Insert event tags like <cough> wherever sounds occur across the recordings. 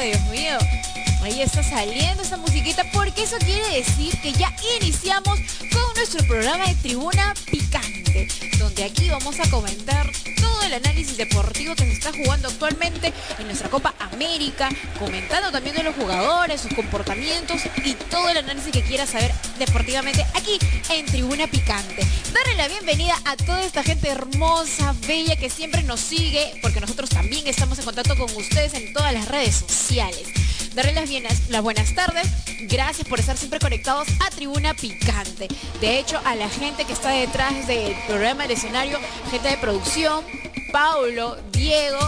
Dios mío. Ahí está saliendo esa musiquita porque eso quiere decir que ya iniciamos con nuestro programa de Tribuna Picante, donde aquí vamos a comentar todo el análisis deportivo que se está jugando actualmente en nuestra Copa América, comentando también de los jugadores, sus comportamientos y todo el análisis que quiera saber deportivamente aquí en Tribuna Picante. Darle la bienvenida a toda esta gente hermosa, bella que siempre nos sigue, porque nosotros también estamos en contacto con ustedes en todas las redes sociales darle las, bienas, las buenas tardes. Gracias por estar siempre conectados a Tribuna Picante. De hecho, a la gente que está detrás del programa del escenario, gente de producción, Paulo, Diego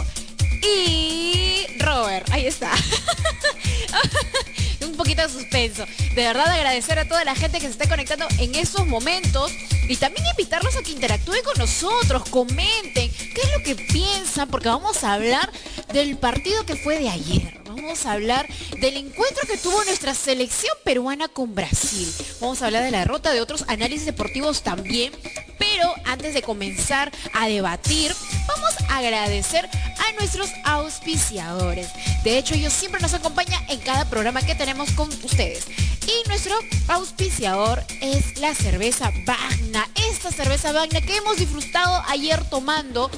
y Robert. Ahí está. <laughs> Un poquito de suspenso. De verdad agradecer a toda la gente que se está conectando en esos momentos y también invitarlos a que interactúen con nosotros, comenten qué es lo que piensan, porque vamos a hablar del partido que fue de ayer vamos a hablar del encuentro que tuvo nuestra selección peruana con Brasil. Vamos a hablar de la derrota, de otros análisis deportivos también. Pero antes de comenzar a debatir, vamos a agradecer a nuestros auspiciadores. De hecho, ellos siempre nos acompañan en cada programa que tenemos con ustedes. Y nuestro auspiciador es la cerveza Bagna. Esta cerveza Bagna que hemos disfrutado ayer tomando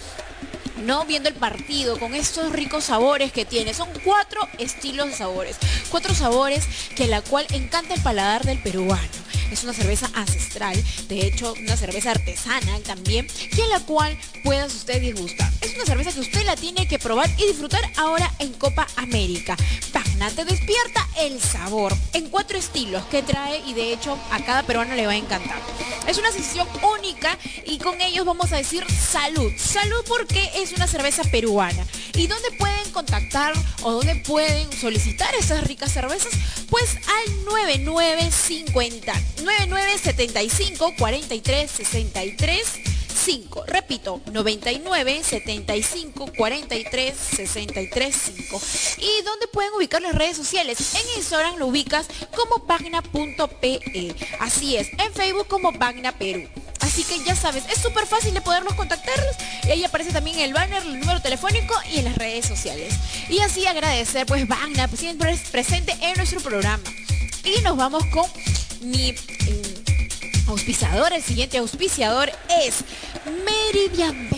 ¿no? Viendo el partido con estos ricos sabores que tiene. Son cuatro estilos de sabores. Cuatro sabores que la cual encanta el paladar del peruano. Es una cerveza ancestral, de hecho una cerveza artesana también, que la cual puedas usted disgustar. Es una cerveza que usted la tiene que probar y disfrutar ahora en Copa América. Pagna te despierta el sabor en cuatro estilos que trae y de hecho a cada peruano le va a encantar. Es una sesión única y con ellos vamos a decir salud. Salud porque es una cerveza peruana. ¿Y dónde pueden contactar o dónde pueden solicitar esas ricas cervezas? Pues al 9950 9975 43 63 5. Repito, 99 75 43 63 5. ¿Y dónde pueden ubicar las redes sociales? En Instagram lo ubicas como pagna.pe. Así es, en Facebook como Pagna Perú. Así que ya sabes, es súper fácil de poderlos contactarlos. Y ahí aparece también el banner, el número telefónico y en las redes sociales. Y así agradecer pues Bagna, siempre es presente en nuestro programa. Y nos vamos con mi mm, auspiciador. El siguiente auspiciador es Meridian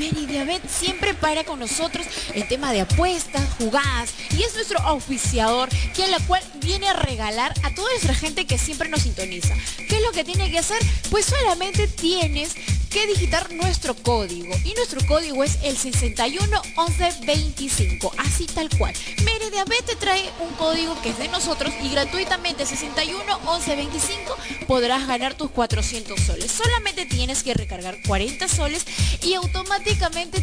Meridiabet siempre para con nosotros el tema de apuestas, jugadas y es nuestro oficiador que la cual viene a regalar a toda nuestra gente que siempre nos sintoniza. ¿Qué es lo que tiene que hacer? Pues solamente tienes que digitar nuestro código y nuestro código es el 611125, así tal cual. Meridiabet te trae un código que es de nosotros y gratuitamente 611125 podrás ganar tus 400 soles. Solamente tienes que recargar 40 soles y automáticamente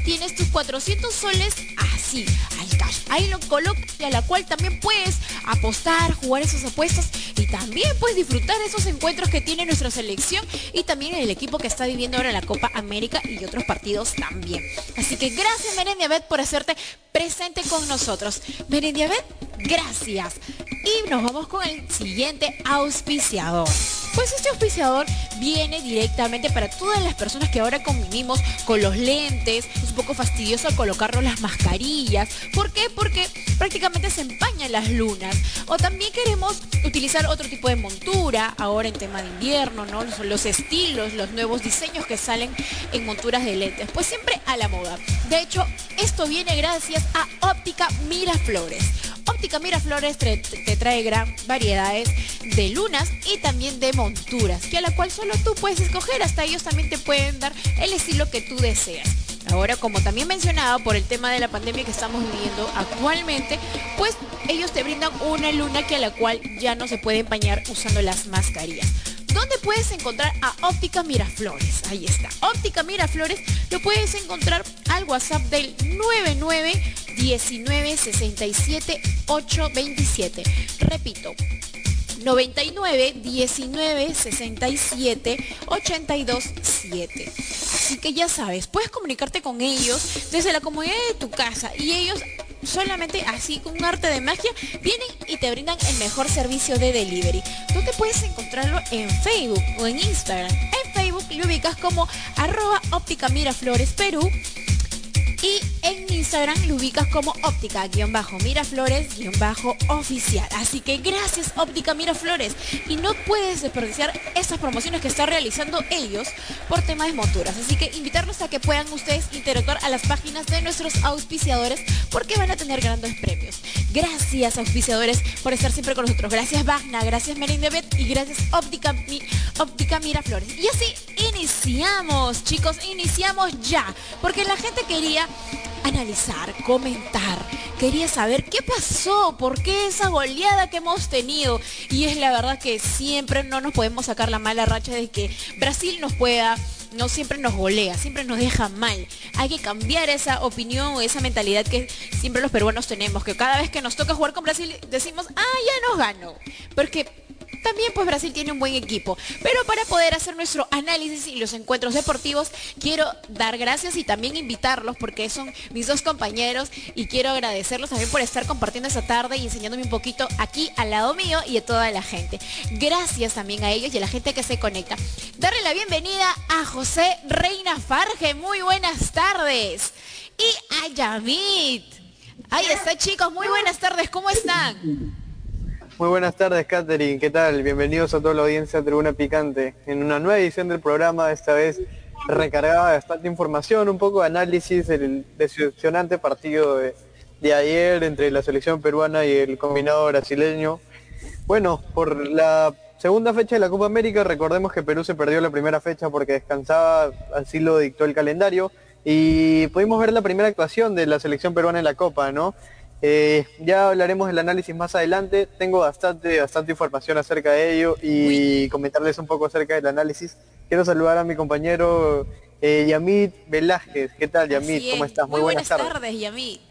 tienes tus 400 soles así, al cash. Ahí lo colocas y a la cual también puedes apostar, jugar esos apuestas y también puedes disfrutar esos encuentros que tiene nuestra selección y también el equipo que está viviendo ahora la Copa América y otros partidos también. Así que gracias Merendiabet por hacerte presente con nosotros. Merendiabet, gracias. Y nos vamos con el siguiente auspiciador. Pues este auspiciador viene directamente para todas las personas que ahora convivimos con los lentes. Es un poco fastidioso colocarnos las mascarillas. ¿Por qué? Porque prácticamente se empañan las lunas. O también queremos utilizar otro tipo de montura, ahora en tema de invierno, ¿no? Los, los estilos, los nuevos diseños que salen en monturas de lentes. Pues siempre a la moda. De hecho, esto viene gracias a Óptica Miraflores. Óptica Miraflores te, te trae gran variedades de lunas y también de monturas, que a la cual solo tú puedes escoger, hasta ellos también te pueden dar el estilo que tú deseas. Ahora, como también mencionado por el tema de la pandemia que estamos viviendo actualmente, pues ellos te brindan una luna que a la cual ya no se puede empañar usando las mascarillas. ¿Dónde puedes encontrar a Óptica Miraflores? Ahí está. Óptica Miraflores lo puedes encontrar al WhatsApp del 99 19 67 827. Repito, 99 19 67 82 7. Así que ya sabes, puedes comunicarte con ellos desde la comodidad de tu casa y ellos solamente así con un arte de magia vienen y te brindan el mejor servicio de delivery. Tú te puedes encontrarlo en Facebook o en Instagram. En Facebook lo ubicas como arroba óptica Miraflores Perú Y en Instagram lo ubicas como óptica-miraflores-oficial. Así que gracias óptica Miraflores. Y no puedes desperdiciar esas promociones que están realizando ellos por temas de monturas. Así que invitarlos a que puedan ustedes interactuar a las páginas de nuestros auspiciadores porque van a tener grandes premios. Gracias auspiciadores por estar siempre con nosotros. Gracias Bagna, gracias Merindebet y gracias Óptica, Óptica Miraflores. Y así iniciamos, chicos, iniciamos ya. Porque la gente quería analizar, comentar, quería saber qué pasó, por qué esa goleada que hemos tenido. Y es la verdad que siempre no nos podemos sacar la mala racha de que Brasil nos pueda no siempre nos golea, siempre nos deja mal. Hay que cambiar esa opinión esa mentalidad que siempre los peruanos tenemos, que cada vez que nos toca jugar con Brasil decimos, ah, ya nos ganó. Porque también pues Brasil tiene un buen equipo. Pero para poder hacer nuestro análisis y los encuentros deportivos, quiero dar gracias y también invitarlos porque son mis dos compañeros y quiero agradecerlos también por estar compartiendo esta tarde y enseñándome un poquito aquí al lado mío y a toda la gente. Gracias también a ellos y a la gente que se conecta. Darle la bienvenida a José Reina Farge. Muy buenas tardes. Y a Yamit. Ahí está chicos, muy buenas tardes, ¿cómo están? Muy buenas tardes, Katherine. ¿Qué tal? Bienvenidos a toda la audiencia de Tribuna Picante. En una nueva edición del programa, esta vez recargada de bastante información, un poco de análisis del decepcionante partido de, ayer entre la selección peruana y el combinado brasileño. Bueno, por la segunda fecha de la Copa América, recordemos que Perú se perdió la primera fecha porque descansaba, así lo dictó el calendario, y pudimos ver la primera actuación de la selección peruana en la Copa, ¿no? Eh, ya hablaremos del análisis más adelante. Tengo bastante, bastante información acerca de ello y comentarles un poco acerca del análisis. Quiero saludar a mi compañero eh, Yamit Velázquez. ¿Qué tal, Yamit? ¿Cómo estás? Muy, buenas, tardes. Yamit.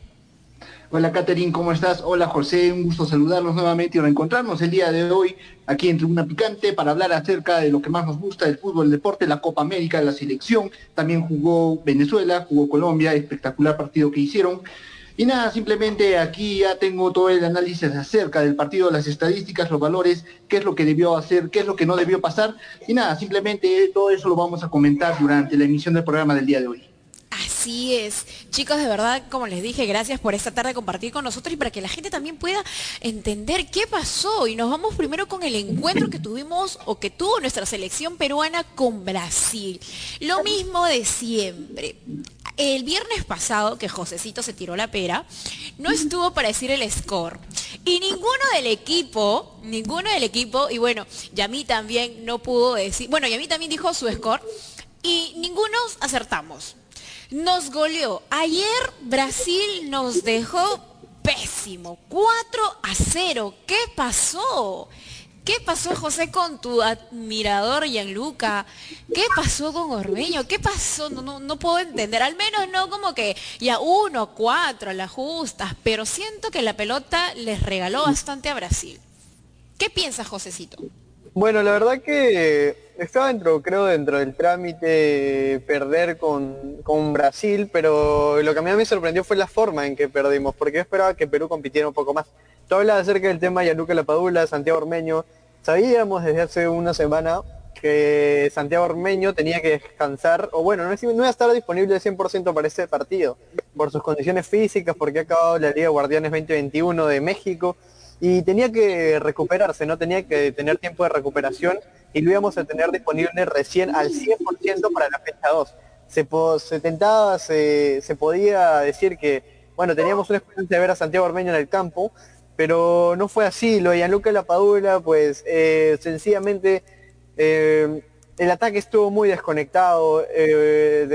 Hola, Catherine, ¿cómo estás? Hola, José, un gusto saludarlos nuevamente y reencontrarnos el día de hoy aquí en Tribuna Picante para hablar acerca de lo que más nos gusta, del fútbol, el deporte, la Copa América, la selección. También jugó Venezuela, jugó Colombia, espectacular partido que hicieron. Y nada, simplemente aquí ya tengo todo el análisis acerca del partido, las estadísticas, los valores, qué es lo que debió hacer, qué es lo que no debió pasar. Y nada, simplemente todo eso lo vamos a comentar durante la emisión del programa del día de hoy. Así es. Chicos, de verdad, como les dije, gracias por esta tarde compartir con nosotros y para que la gente también pueda entender qué pasó. Y nos vamos primero con el encuentro que tuvimos o que tuvo nuestra selección peruana con Brasil. Lo mismo de siempre. El viernes pasado, que Josecito se tiró la pera, no estuvo para decir el score. Y ninguno del equipo, ninguno del equipo, y bueno, Yami también no pudo decir, bueno, Yami también dijo su score, y ninguno acertamos. Nos goleó. Ayer Brasil nos dejó pésimo. 4 a 0. ¿Qué pasó? ¿Qué pasó, José, con tu admirador Gianluca? ¿Qué pasó con Ormeño? ¿Qué pasó? No, no, puedo entender. Al menos no como que ya uno, cuatro, las justas, pero siento que la pelota les regaló bastante a Brasil. ¿Qué piensas, Josecito? Bueno, la verdad que estaba dentro, creo, dentro del trámite perder con, con, Brasil, pero lo que a mí me sorprendió fue la forma en que perdimos, porque yo esperaba que Perú compitiera un poco más. Tú hablas acerca del tema de Yanuca Lapadula, Santiago Ormeño. Sabíamos desde hace una semana que Santiago Ormeño tenía que descansar, o bueno, no, iba a estar disponible 100% para ese partido, por sus condiciones físicas, porque ha acabado la Liga Guardianes 2021 de México, y tenía que recuperarse, no tenía que tener tiempo de recuperación, y lo íbamos a tener disponible recién al 100% para la fecha 2. Se, se tentaba, se, se podía decir que, bueno, teníamos una esperanza de ver a Santiago Ormeño en el campo, pero no fue así. Lo de Gianluca Lapadula, pues eh, sencillamente eh, el ataque estuvo muy desconectado eh,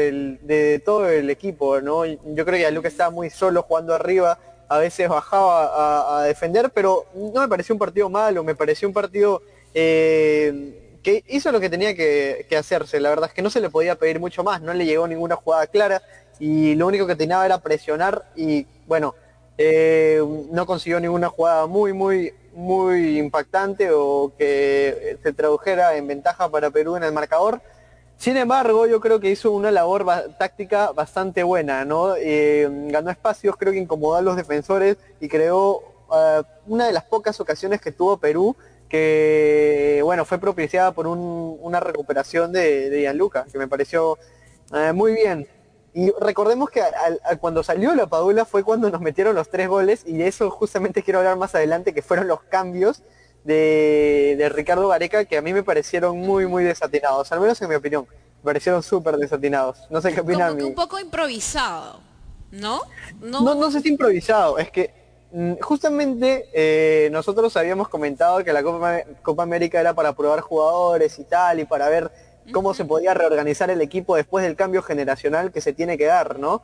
de todo el equipo, ¿no? Yo creo que Gianluca estaba muy solo jugando arriba, a veces bajaba a, defender, pero no me pareció un partido malo, me pareció un partido que hizo lo que tenía que, que, hacerse. La verdad es que no se le podía pedir mucho más, no le llegó ninguna jugada clara y lo único que tenía era presionar y bueno, eh, no consiguió ninguna jugada muy, muy, muy impactante o que se tradujera en ventaja para Perú en el marcador. Sin embargo, yo creo que hizo una labor táctica bastante buena, ¿no? Eh, ganó espacios, creo que incomodó a los defensores y creó ah, una de las pocas ocasiones que tuvo Perú que, bueno, fue propiciada por una recuperación de, de Gianluca, que me pareció eh, muy bien. Y recordemos que cuando salió la Padula fue cuando nos metieron los tres goles y de eso justamente quiero hablar más adelante, que fueron los cambios de, Ricardo Gareca que a mí me parecieron muy, muy desatinados, al menos en mi opinión. Me parecieron súper desatinados. No sé qué opinan. un poco improvisado, ¿no? No, no, no sé si improvisado, es que mm, justamente eh, nosotros habíamos comentado que la Copa, Copa América era para probar jugadores y tal, y para ver cómo se podía reorganizar el equipo después del cambio generacional que se tiene que dar, ¿no?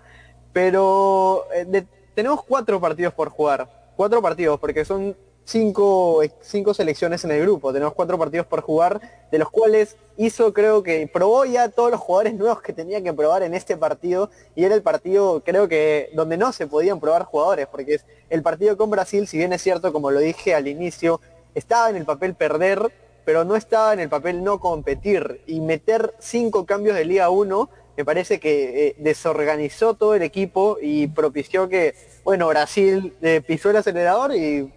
Pero eh, tenemos cuatro partidos por jugar, cuatro partidos, porque son cinco, cinco selecciones en el grupo, tenemos cuatro partidos por jugar, de los cuales hizo, creo que probó ya todos los jugadores nuevos que tenía que probar en este partido, y era el partido, creo que, donde no se podían probar jugadores, porque es el partido con Brasil, si bien es cierto, como lo dije al inicio, estaba en el papel perder, pero no estaba en el papel no competir y meter cinco cambios de Liga 1 me parece que eh, desorganizó todo el equipo y propició que, bueno, Brasil eh, pisó el acelerador y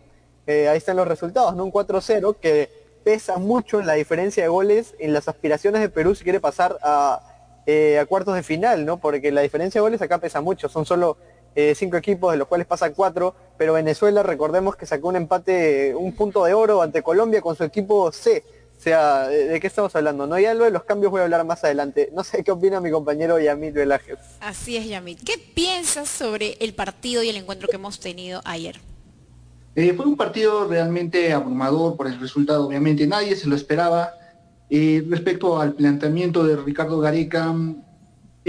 eh, ahí están los resultados, ¿no? Un 4-0 que pesa mucho en la diferencia de goles en las aspiraciones de Perú si quiere pasar a, a cuartos de final, ¿no? Porque la diferencia de goles acá pesa mucho, son solo eh, cinco equipos, de los cuales pasan cuatro, pero Venezuela, recordemos que sacó un empate, un punto de oro ante Colombia con su equipo C. O sea, ¿de, qué estamos hablando? No, ya lo de los cambios voy a hablar más adelante. No sé qué opina mi compañero Yamit Velajes. Así es, Yamit. ¿Qué piensas sobre el partido y el encuentro que hemos tenido ayer? Eh, fue un partido realmente abrumador por el resultado, obviamente. Nadie se lo esperaba. Eh, respecto al planteamiento de Ricardo Gareca,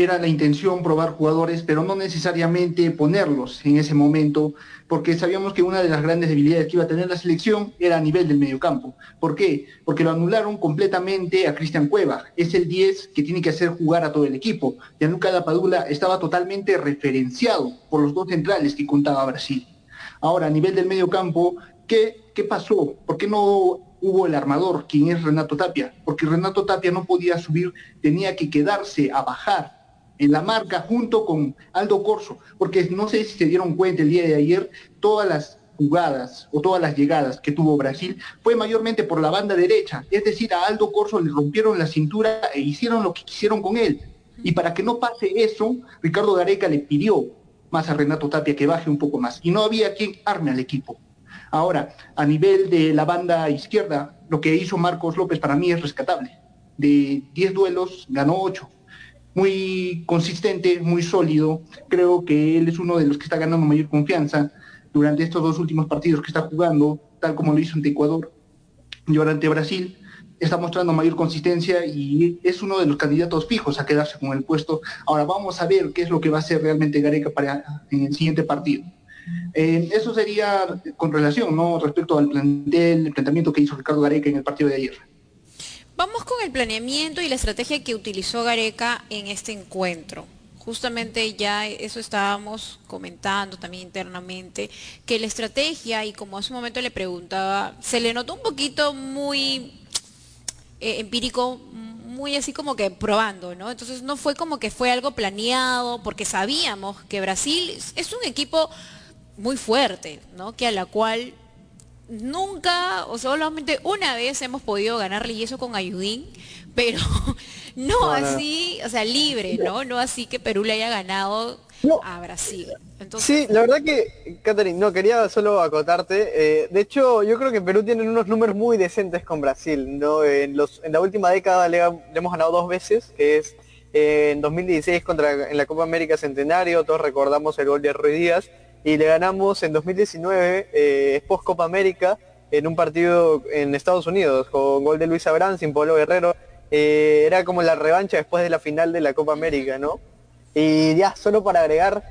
era la intención probar jugadores, pero no necesariamente ponerlos en ese momento, porque sabíamos que una de las grandes debilidades que iba a tener la selección era a nivel del mediocampo. ¿Por qué? Porque lo anularon completamente a Cristian Cueva. Es el 10 que tiene que hacer jugar a todo el equipo. Gianluca Lapadula estaba totalmente referenciado por los dos centrales que contaba Brasil. Ahora, a nivel del mediocampo, ¿qué, qué pasó? ¿Por qué no hubo el armador, quien es Renato Tapia? Porque Renato Tapia no podía subir, tenía que quedarse a bajar en la marca junto con Aldo Corso, porque no sé si se dieron cuenta el día de ayer, todas las jugadas o todas las llegadas que tuvo Brasil fue mayormente por la banda derecha, es decir, a Aldo Corso le rompieron la cintura e hicieron lo que quisieron con él. Y para que no pase eso, Ricardo Gareca le pidió más a Renato Tapia que baje un poco más. Y no había quien arme al equipo. Ahora, a nivel de la banda izquierda, lo que hizo Marcos López para mí es rescatable. De 10 duelos, ganó 8 muy consistente, muy sólido. Creo que él es uno de los que está ganando mayor confianza durante estos dos últimos partidos que está jugando, tal como lo hizo ante Ecuador y ahora ante Brasil. Está mostrando mayor consistencia y es uno de los candidatos fijos a quedarse con el puesto. Ahora vamos a ver qué es lo que va a hacer realmente Gareca para en el siguiente partido. Eh, eso sería con relación, ¿no? Respecto al plantel, el planteamiento que hizo Ricardo Gareca en el partido de ayer. Vamos con el planeamiento y la estrategia que utilizó Gareca en este encuentro. Justamente ya eso estábamos comentando también internamente, que la estrategia, y como hace un momento le preguntaba, se le notó un poquito muy eh, empírico, muy así como que probando, ¿no? Entonces no fue como que fue algo planeado, porque sabíamos que Brasil es un equipo muy fuerte, ¿no? Que a la cual nunca o solamente una vez hemos podido ganarle y eso con Ayudín, <laughs> pero no, así, o sea, libre, ¿no? No así que Perú le haya ganado a Brasil. Sí, la verdad que, Catherine, no, quería solo acotarte. Eh, de hecho, yo creo que Perú tiene unos números muy decentes con Brasil, ¿no? En, los, en la última década le, hemos ganado dos veces, que es eh, en 2016 contra, en la Copa América Centenario, todos recordamos el gol de Ruiz Díaz, y le ganamos en 2019, eh, post Copa América, en un partido en Estados Unidos, con gol de Luis Abrán, sin Pablo Guerrero. Eh, era como la revancha después de la final de la Copa América, ¿no? Y ya, solo para agregar,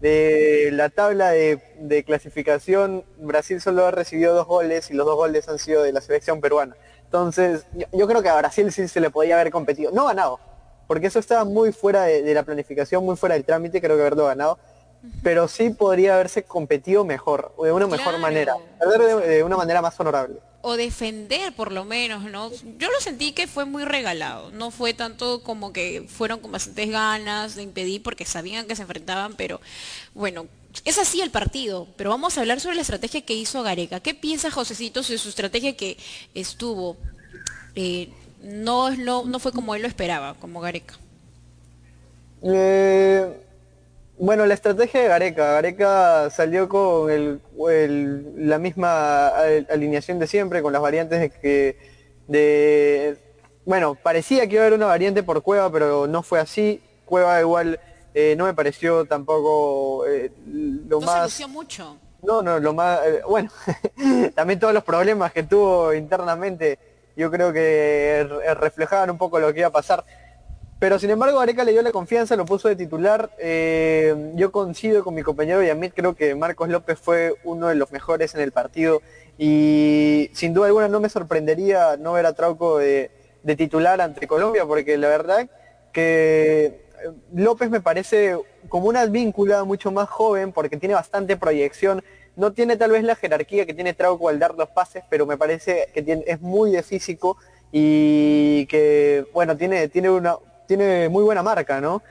de la tabla de, clasificación, Brasil solo ha recibido dos goles y los dos goles han sido de la selección peruana. Entonces, yo, creo que a Brasil sí se le podía haber competido. No ganado, porque eso estaba muy fuera de, de la planificación, muy fuera del trámite, creo que haberlo ganado pero sí podría haberse competido mejor, de una mejor manera, de, una manera más honorable. O defender por lo menos, ¿no? Yo lo sentí que fue muy regalado, no fue tanto como que fueron con bastantes ganas de impedir porque sabían que se enfrentaban, pero bueno, es así el partido, pero vamos a hablar sobre la estrategia que hizo Gareca. ¿Qué piensa Josecito sobre su estrategia que estuvo? Eh, no, no, no fue como él lo esperaba, como Gareca. Eh Bueno, la estrategia de Gareca. Gareca salió con la misma alineación de siempre, con las variantes de que... De, bueno, parecía que iba a haber una variante por Cueva, pero no fue así. Cueva igual eh, no me pareció tampoco eh, lo más... mucho. No, no, lo más... Eh, bueno, <laughs> también todos los problemas que tuvo internamente, yo creo que reflejaban un poco lo que iba a pasar. Pero sin embargo, Areca le dio la confianza, lo puso de titular. Eh, yo coincido con mi compañero Yamit, creo que Marcos López fue uno de los mejores en el partido. Y sin duda alguna no me sorprendería no ver a Trauco de, titular ante Colombia, porque la verdad que eh, López me parece como una víncula mucho más joven, porque tiene bastante proyección. No tiene tal vez la jerarquía que tiene Trauco al dar los pases, pero me parece que es muy de físico y que, bueno, tiene, tiene una, tiene muy buena marca, ¿no?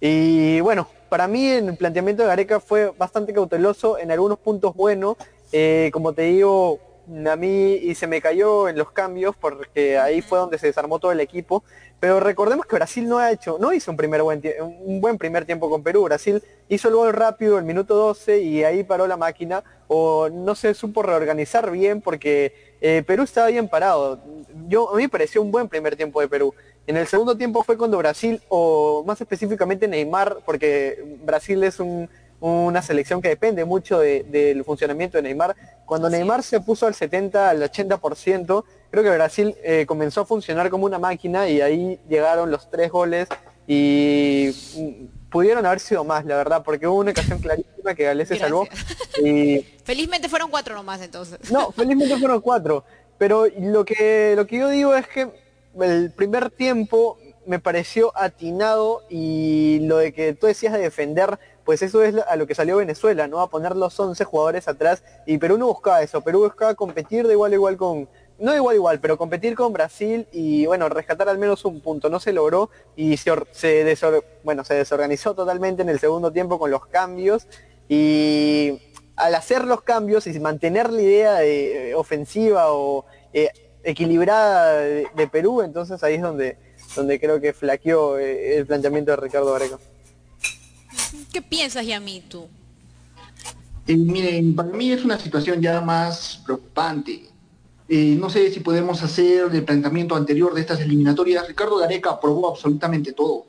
Y bueno, para mí el planteamiento de Gareca fue bastante cauteloso, en algunos puntos bueno, eh, como te digo, a mí y se me cayó en los cambios porque ahí fue donde se desarmó todo el equipo. Pero recordemos que Brasil no ha hecho, no hizo un, primer buen, un buen primer tiempo con Perú. Brasil hizo el gol rápido el minuto 12 y ahí paró la máquina o no se supo reorganizar bien porque eh, Perú estaba bien parado. Yo, a mí me pareció un buen primer tiempo de Perú. En el segundo tiempo fue cuando Brasil, o más específicamente Neymar, porque Brasil es una selección que depende mucho del funcionamiento de Neymar, cuando Neymar se puso al 70, al 80%, creo que Brasil eh, comenzó a funcionar como una máquina y ahí llegaron los tres goles y mm, pudieron haber sido más, la verdad, porque hubo una ocasión clarísima que Gales se salvó. <laughs> Y... Felizmente fueron cuatro nomás entonces. No, felizmente fueron cuatro. Pero lo que, lo que yo digo es que el primer tiempo me pareció atinado y lo de que tú decías de defender, pues eso es a lo que salió Venezuela, ¿no? A poner los 11 jugadores atrás y Perú no buscaba eso, Perú buscaba competir de igual a igual con, no igual igual, pero competir con Brasil y bueno, rescatar al menos un punto, no se logró y se desorganizó totalmente en el segundo tiempo con los cambios y al hacer los cambios y mantener la idea de, eh, ofensiva o... Eh, equilibrada de, Perú, entonces ahí es donde, donde creo que flaqueó eh, el planteamiento de Ricardo Vareca. ¿Qué piensas, Yami, tú? Eh, miren, para mí es una situación ya más preocupante. Eh, no sé si podemos hacer el planteamiento anterior de estas eliminatorias. Ricardo Gareca probó absolutamente todo.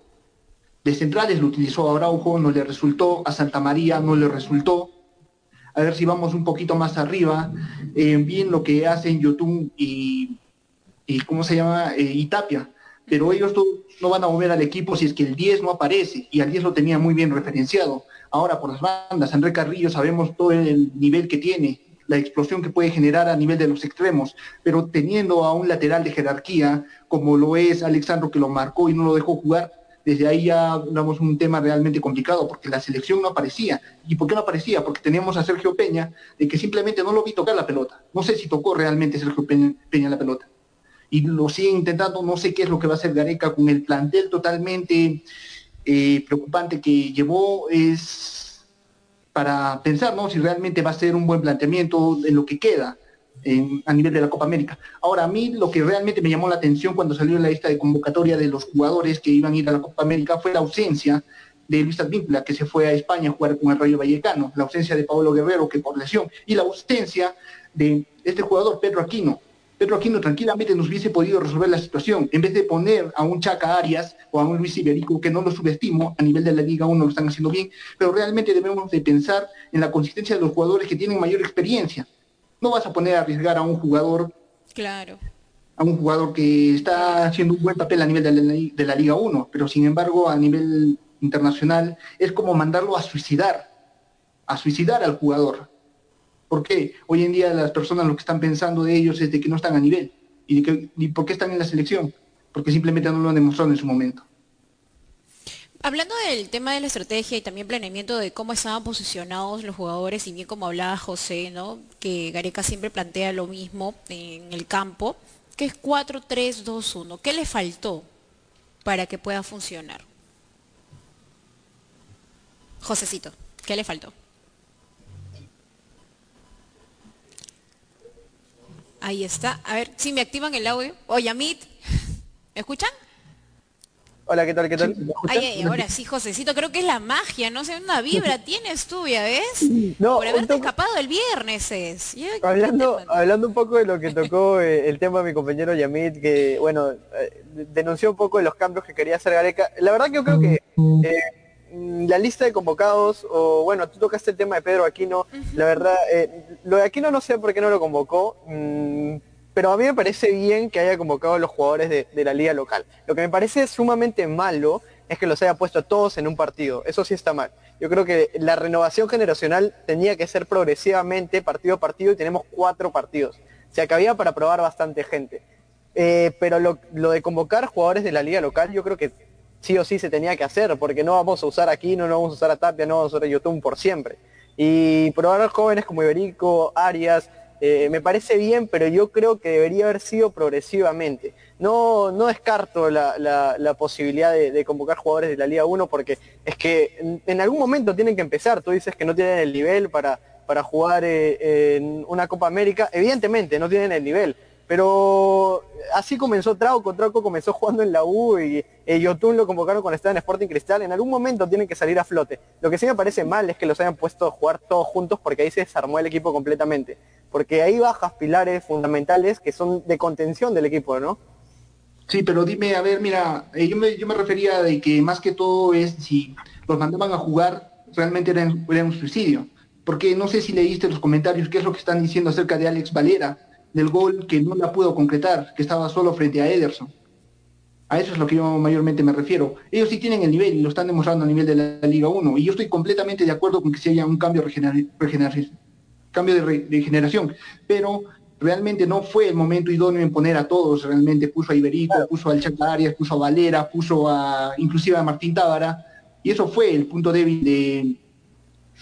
De centrales lo utilizó a Araujo, no le resultó, a Santa María no le resultó, a ver si vamos un poquito más arriba, eh, bien lo que hacen YouTube y, y ¿cómo se llama? Eh, y Tapia. Pero ellos no van a mover al equipo si es que el 10 no aparece, y al 10 lo tenía muy bien referenciado. Ahora por las bandas, André Carrillo sabemos todo el nivel que tiene, la explosión que puede generar a nivel de los extremos, pero teniendo a un lateral de jerarquía, como lo es Alexandro que lo marcó y no lo dejó jugar, desde ahí ya damos un tema realmente complicado, porque la selección no aparecía. ¿Y por qué no aparecía? Porque teníamos a Sergio Peña, de que simplemente no lo vi tocar la pelota. No sé si tocó realmente Sergio Peña, la pelota. Y lo sigue intentando, no sé qué es lo que va a hacer Gareca con el plantel totalmente eh, preocupante que llevó, es para pensar ¿no? si realmente va a ser un buen planteamiento en lo que queda a nivel de la Copa América. Ahora, a mí lo que realmente me llamó la atención cuando salió la lista de convocatoria de los jugadores que iban a ir a la Copa América fue la ausencia de Luis Advíncula, que se fue a España a jugar con el Rayo Vallecano, la ausencia de Pablo Guerrero, que por lesión, y la ausencia de este jugador, Pedro Aquino. Pedro Aquino tranquilamente nos hubiese podido resolver la situación, en vez de poner a un Chaca Arias o a un Luis Iberico, que no lo subestimo, a nivel de la Liga 1 lo están haciendo bien, pero realmente debemos de pensar en la consistencia de los jugadores que tienen mayor experiencia no vas a poner a arriesgar a un jugador. Claro. A un jugador que está haciendo un buen papel a nivel de la, Liga 1, pero sin embargo a nivel internacional es como mandarlo a suicidar, a suicidar al jugador. ¿Por qué? Hoy en día las personas lo que están pensando de ellos es de que no están a nivel. ¿Y, de que, ¿y por qué están en la selección? Porque simplemente no lo han demostrado en su momento. Hablando del tema de la estrategia y también planeamiento de cómo estaban posicionados los jugadores, y bien como hablaba José, que Gareca siempre plantea lo mismo en el campo, que es 4-3-2-1. ¿Qué le faltó para que pueda funcionar? Josecito, ¿qué le faltó? Ahí está. A ver, si me activan el audio. Oye, Amit, ¿me escuchan? Hola, ¿qué tal? ¿Qué tal? Ay, ay, ahora sí, Josecito, creo que es la magia, no sé, una vibra <laughs> tienes tú, ya ves. No, Por haberte escapado el viernes es. Ya, Hablando, hablando un poco de lo que tocó <laughs> eh, el tema de mi compañero Yamit, que bueno, eh, denunció un poco de los cambios que quería hacer Gareca. La verdad que yo creo que eh, la lista de convocados, o bueno, tú tocaste el tema de Pedro Aquino, la verdad, eh, lo de Aquino no sé por qué no lo convocó, mm, pero a mí me parece bien que haya convocado a los jugadores de, la liga local. Lo que me parece sumamente malo es que los haya puesto a todos en un partido. Eso sí está mal. Yo creo que la renovación generacional tenía que ser progresivamente partido a partido y tenemos cuatro partidos. O sea que había para probar bastante gente. Eh, pero lo, lo de convocar jugadores de la liga local yo creo que sí o sí se tenía que hacer, porque no vamos a usar aquí, no, no vamos a usar a Tapia, no vamos a usar a YouTube por siempre. Y probar a jóvenes como Iberico, Arias, eh, me parece bien, pero yo creo que debería haber sido progresivamente. No, no descarto la, posibilidad de, convocar jugadores de la Liga 1 porque es que en, en algún momento tienen que empezar. Tú dices que no tienen el nivel para, para jugar eh, en una Copa América. Evidentemente no tienen el nivel, pero así comenzó Trauco. Trauco comenzó jugando en la U y eh, Yotun lo convocaron cuando estaba en Sporting Cristal. En algún momento tienen que salir a flote. Lo que sí me parece mal es que los hayan puesto a jugar todos juntos porque ahí se desarmó el equipo completamente. Porque ahí bajas pilares fundamentales que son de contención del equipo, ¿no? Sí, pero dime, a ver, mira, eh, yo, me, yo me refería de que más que todo es si los mandaban a jugar, realmente era, era un suicidio. Porque no sé si leíste los comentarios, qué es lo que están diciendo acerca de Alex Valera, del gol que no la pudo concretar, que estaba solo frente a Ederson. A eso es lo que yo mayormente me refiero. Ellos sí tienen el nivel y lo están demostrando a nivel de la, Liga 1. Y yo estoy completamente de acuerdo con que se haya un cambio, regener- regener- cambio de, re- de generación. Pero realmente no fue el momento idóneo en poner a todos. Realmente puso a Iberico, puso al Chaca Arias, puso a Valera, puso a inclusive a Martín Tábara. Y eso fue el punto débil de,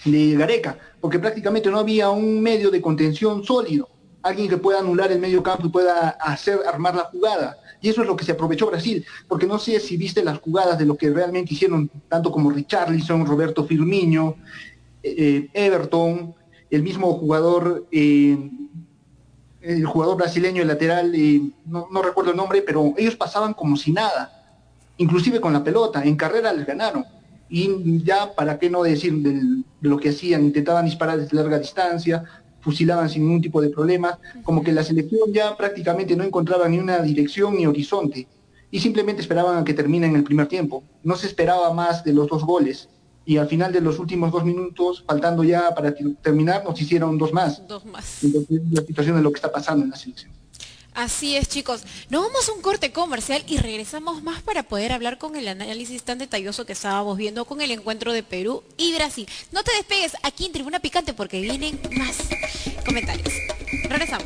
de Gareca, porque prácticamente no había un medio de contención sólido, alguien que pueda anular el medio campo y pueda hacer armar la jugada. Y eso es lo que se aprovechó Brasil, porque no sé si viste las jugadas de lo que realmente hicieron, tanto como Richarlison, Roberto Firmino, eh, Everton, el mismo jugador, eh, el jugador brasileño, el lateral, eh, no, recuerdo el nombre, pero ellos pasaban como si nada, inclusive con la pelota, en carrera les ganaron. Y ya, ¿para qué no decir de lo que hacían? Intentaban disparar desde larga distancia, fusilaban sin ningún tipo de problema, como que la selección ya prácticamente no encontraba ni una dirección ni horizonte, y simplemente esperaban a que termine en el primer tiempo. No se esperaba más de los dos goles, y al final de los últimos dos minutos, faltando ya para ter- terminar, nos hicieron dos más. Dos más. Entonces, la situación de lo que está pasando en la selección. Así es, chicos. Nos vamos a un corte comercial y regresamos más para poder hablar con el análisis tan detalloso que estábamos viendo con el encuentro de Perú y Brasil. No te despegues aquí en Tribuna Picante porque vienen más comentarios. Regresamos.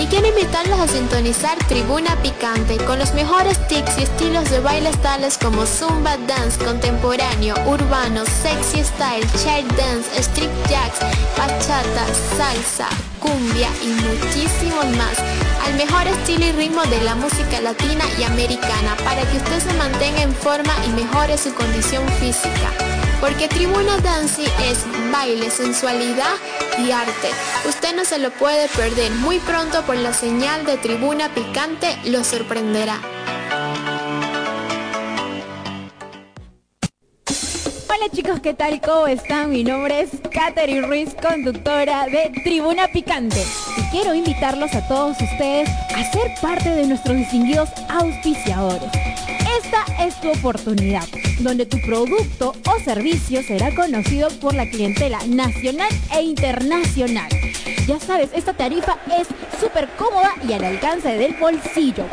Y quiero invitarlos a sintonizar Tribuna Picante con los mejores tics y estilos de bailes tales como Zumba Dance, contemporáneo, urbano, sexy style, child dance, street jacks, bachata, salsa, cumbia y muchísimos más al mejor estilo y ritmo de la música latina y americana para que usted se mantenga en forma y mejore su condición física. Porque Tribuna Dancing es baile, sensualidad y arte. Usted no se lo puede perder. Muy pronto por la señal de Tribuna Picante lo sorprenderá. Hola chicos, ¿qué tal? ¿Cómo están? Mi nombre es Katherine Ruiz, conductora de Tribuna Picante. Y quiero invitarlos a todos ustedes a ser parte de nuestros distinguidos auspiciadores. Esta es tu oportunidad, donde tu producto o servicio será conocido por la clientela nacional e internacional. Ya sabes, esta tarifa es súper cómoda y al alcance del bolsillo.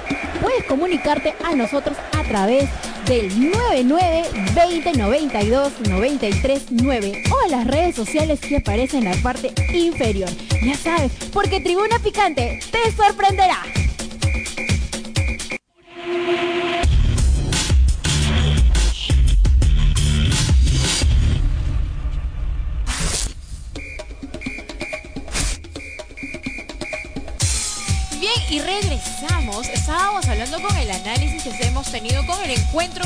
Puedes comunicarte a nosotros a través del 99 20 92 93 9 o las redes sociales que aparecen en la parte inferior. Ya sabes, porque Tribuna Picante te sorprenderá. Y regresamos. Estábamos hablando con el análisis que hemos tenido con el encuentro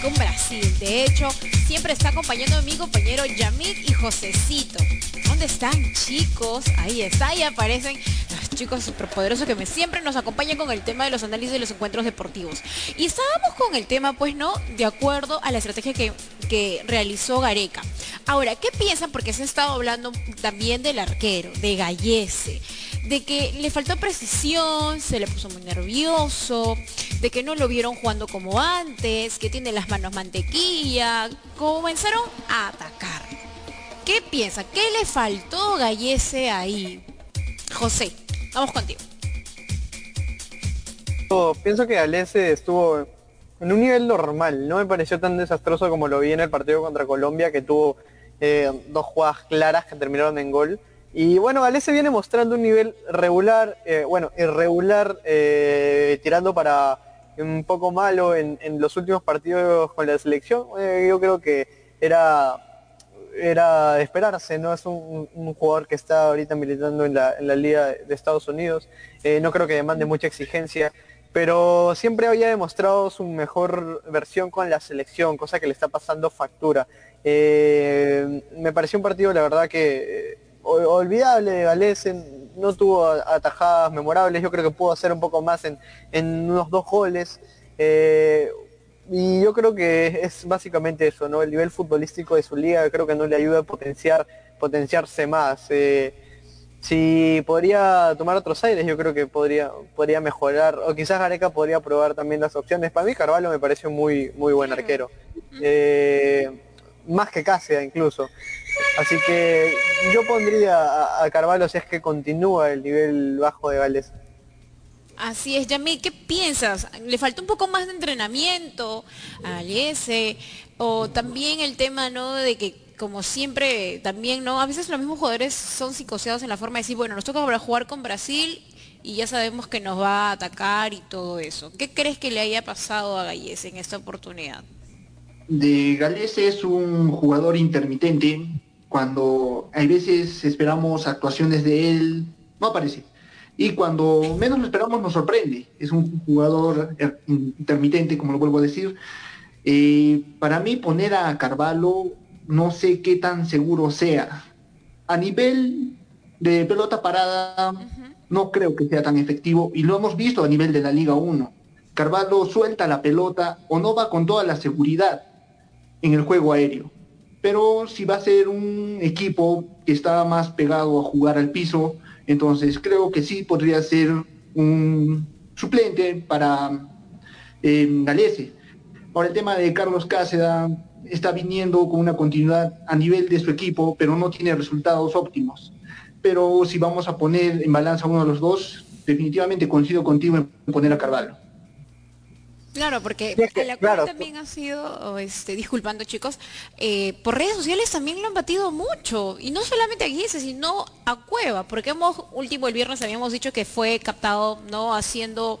con Brasil. De hecho, siempre está acompañando a mi compañero Yamit y Josecito. ¿Dónde están, chicos? Ahí está, ahí aparecen los chicos superpoderosos que me, siempre nos acompañan con el tema de los análisis de los encuentros deportivos. Y estábamos con el tema, pues, ¿no? De acuerdo a la estrategia que, que realizó Gareca. Ahora, ¿qué piensan? Porque se ha estado hablando también del arquero, de Gallese de que le faltó precisión, se le puso muy nervioso, de que no lo vieron jugando como antes, que tiene las manos mantequilla, comenzaron a atacar. ¿Qué piensa? ¿Qué le faltó Gallese ahí? José, vamos contigo. Pienso que Galese estuvo en un nivel normal, no me pareció tan desastroso como lo vi en el partido contra Colombia, que tuvo eh, dos jugadas claras que terminaron en gol. Y bueno, Galese viene mostrando un nivel regular, eh, bueno, irregular, eh, tirando para un poco malo en, los últimos partidos con la selección. Eh, yo creo que era, era esperarse, ¿no? Es un, un, jugador que está ahorita militando en la, en la Liga de Estados Unidos. no creo que demande mucha exigencia, pero siempre había demostrado su mejor versión con la selección, cosa que le está pasando factura. me pareció un partido, la verdad, que olvidable de Galese, no tuvo atajadas memorables, yo creo que pudo hacer un poco más en, en unos dos goles. Eh, y yo creo que es básicamente eso, ¿no? El nivel futbolístico de su liga creo que no le ayuda a potenciar, potenciarse más. Eh, si podría tomar otros aires, yo creo que podría, podría mejorar, o quizás Gareca podría probar también las opciones. Para mí Carvalho me parece un muy, muy buen arquero. Eh, más que Cáceres incluso. Así que yo pondría a, Carvalho si es que continúa el nivel bajo de Gales. Así es, Yamil, ¿qué piensas? ¿Le falta un poco más de entrenamiento a Aliese? O también el tema, ¿no? De que como siempre, también, ¿no? A veces los mismos jugadores son psicoseados en la forma de decir, bueno, nos toca ahora jugar con Brasil y ya sabemos que nos va a atacar y todo eso. ¿Qué crees que le haya pasado a Gallese en esta oportunidad? De Gallese es un jugador intermitente, cuando hay veces esperamos actuaciones de él, no aparece. Y cuando menos lo esperamos nos sorprende. Es un jugador er, intermitente, como lo vuelvo a decir. Eh, para mí poner a Carvalho no sé qué tan seguro sea. A nivel de pelota parada, uh -huh. no creo que sea tan efectivo. Y lo hemos visto a nivel de la Liga 1. Carvalho suelta la pelota o no va con toda la seguridad en el juego aéreo pero si va a ser un equipo que está más pegado a jugar al piso, entonces creo que sí podría ser un suplente para eh, Galese. Ahora el tema de Carlos Cáceda está viniendo con una continuidad a nivel de su equipo, pero no tiene resultados óptimos. Pero si vamos a poner en balanza uno de los dos, definitivamente coincido contigo en poner a Carvalho. Claro, porque Sí, es que, a la cual claro, también ha sido, este, disculpando chicos, eh, por redes sociales también lo han batido mucho. Y no solamente a Guise, sino a Cueva, porque hemos, último el viernes habíamos dicho que fue captado, ¿no? Haciendo,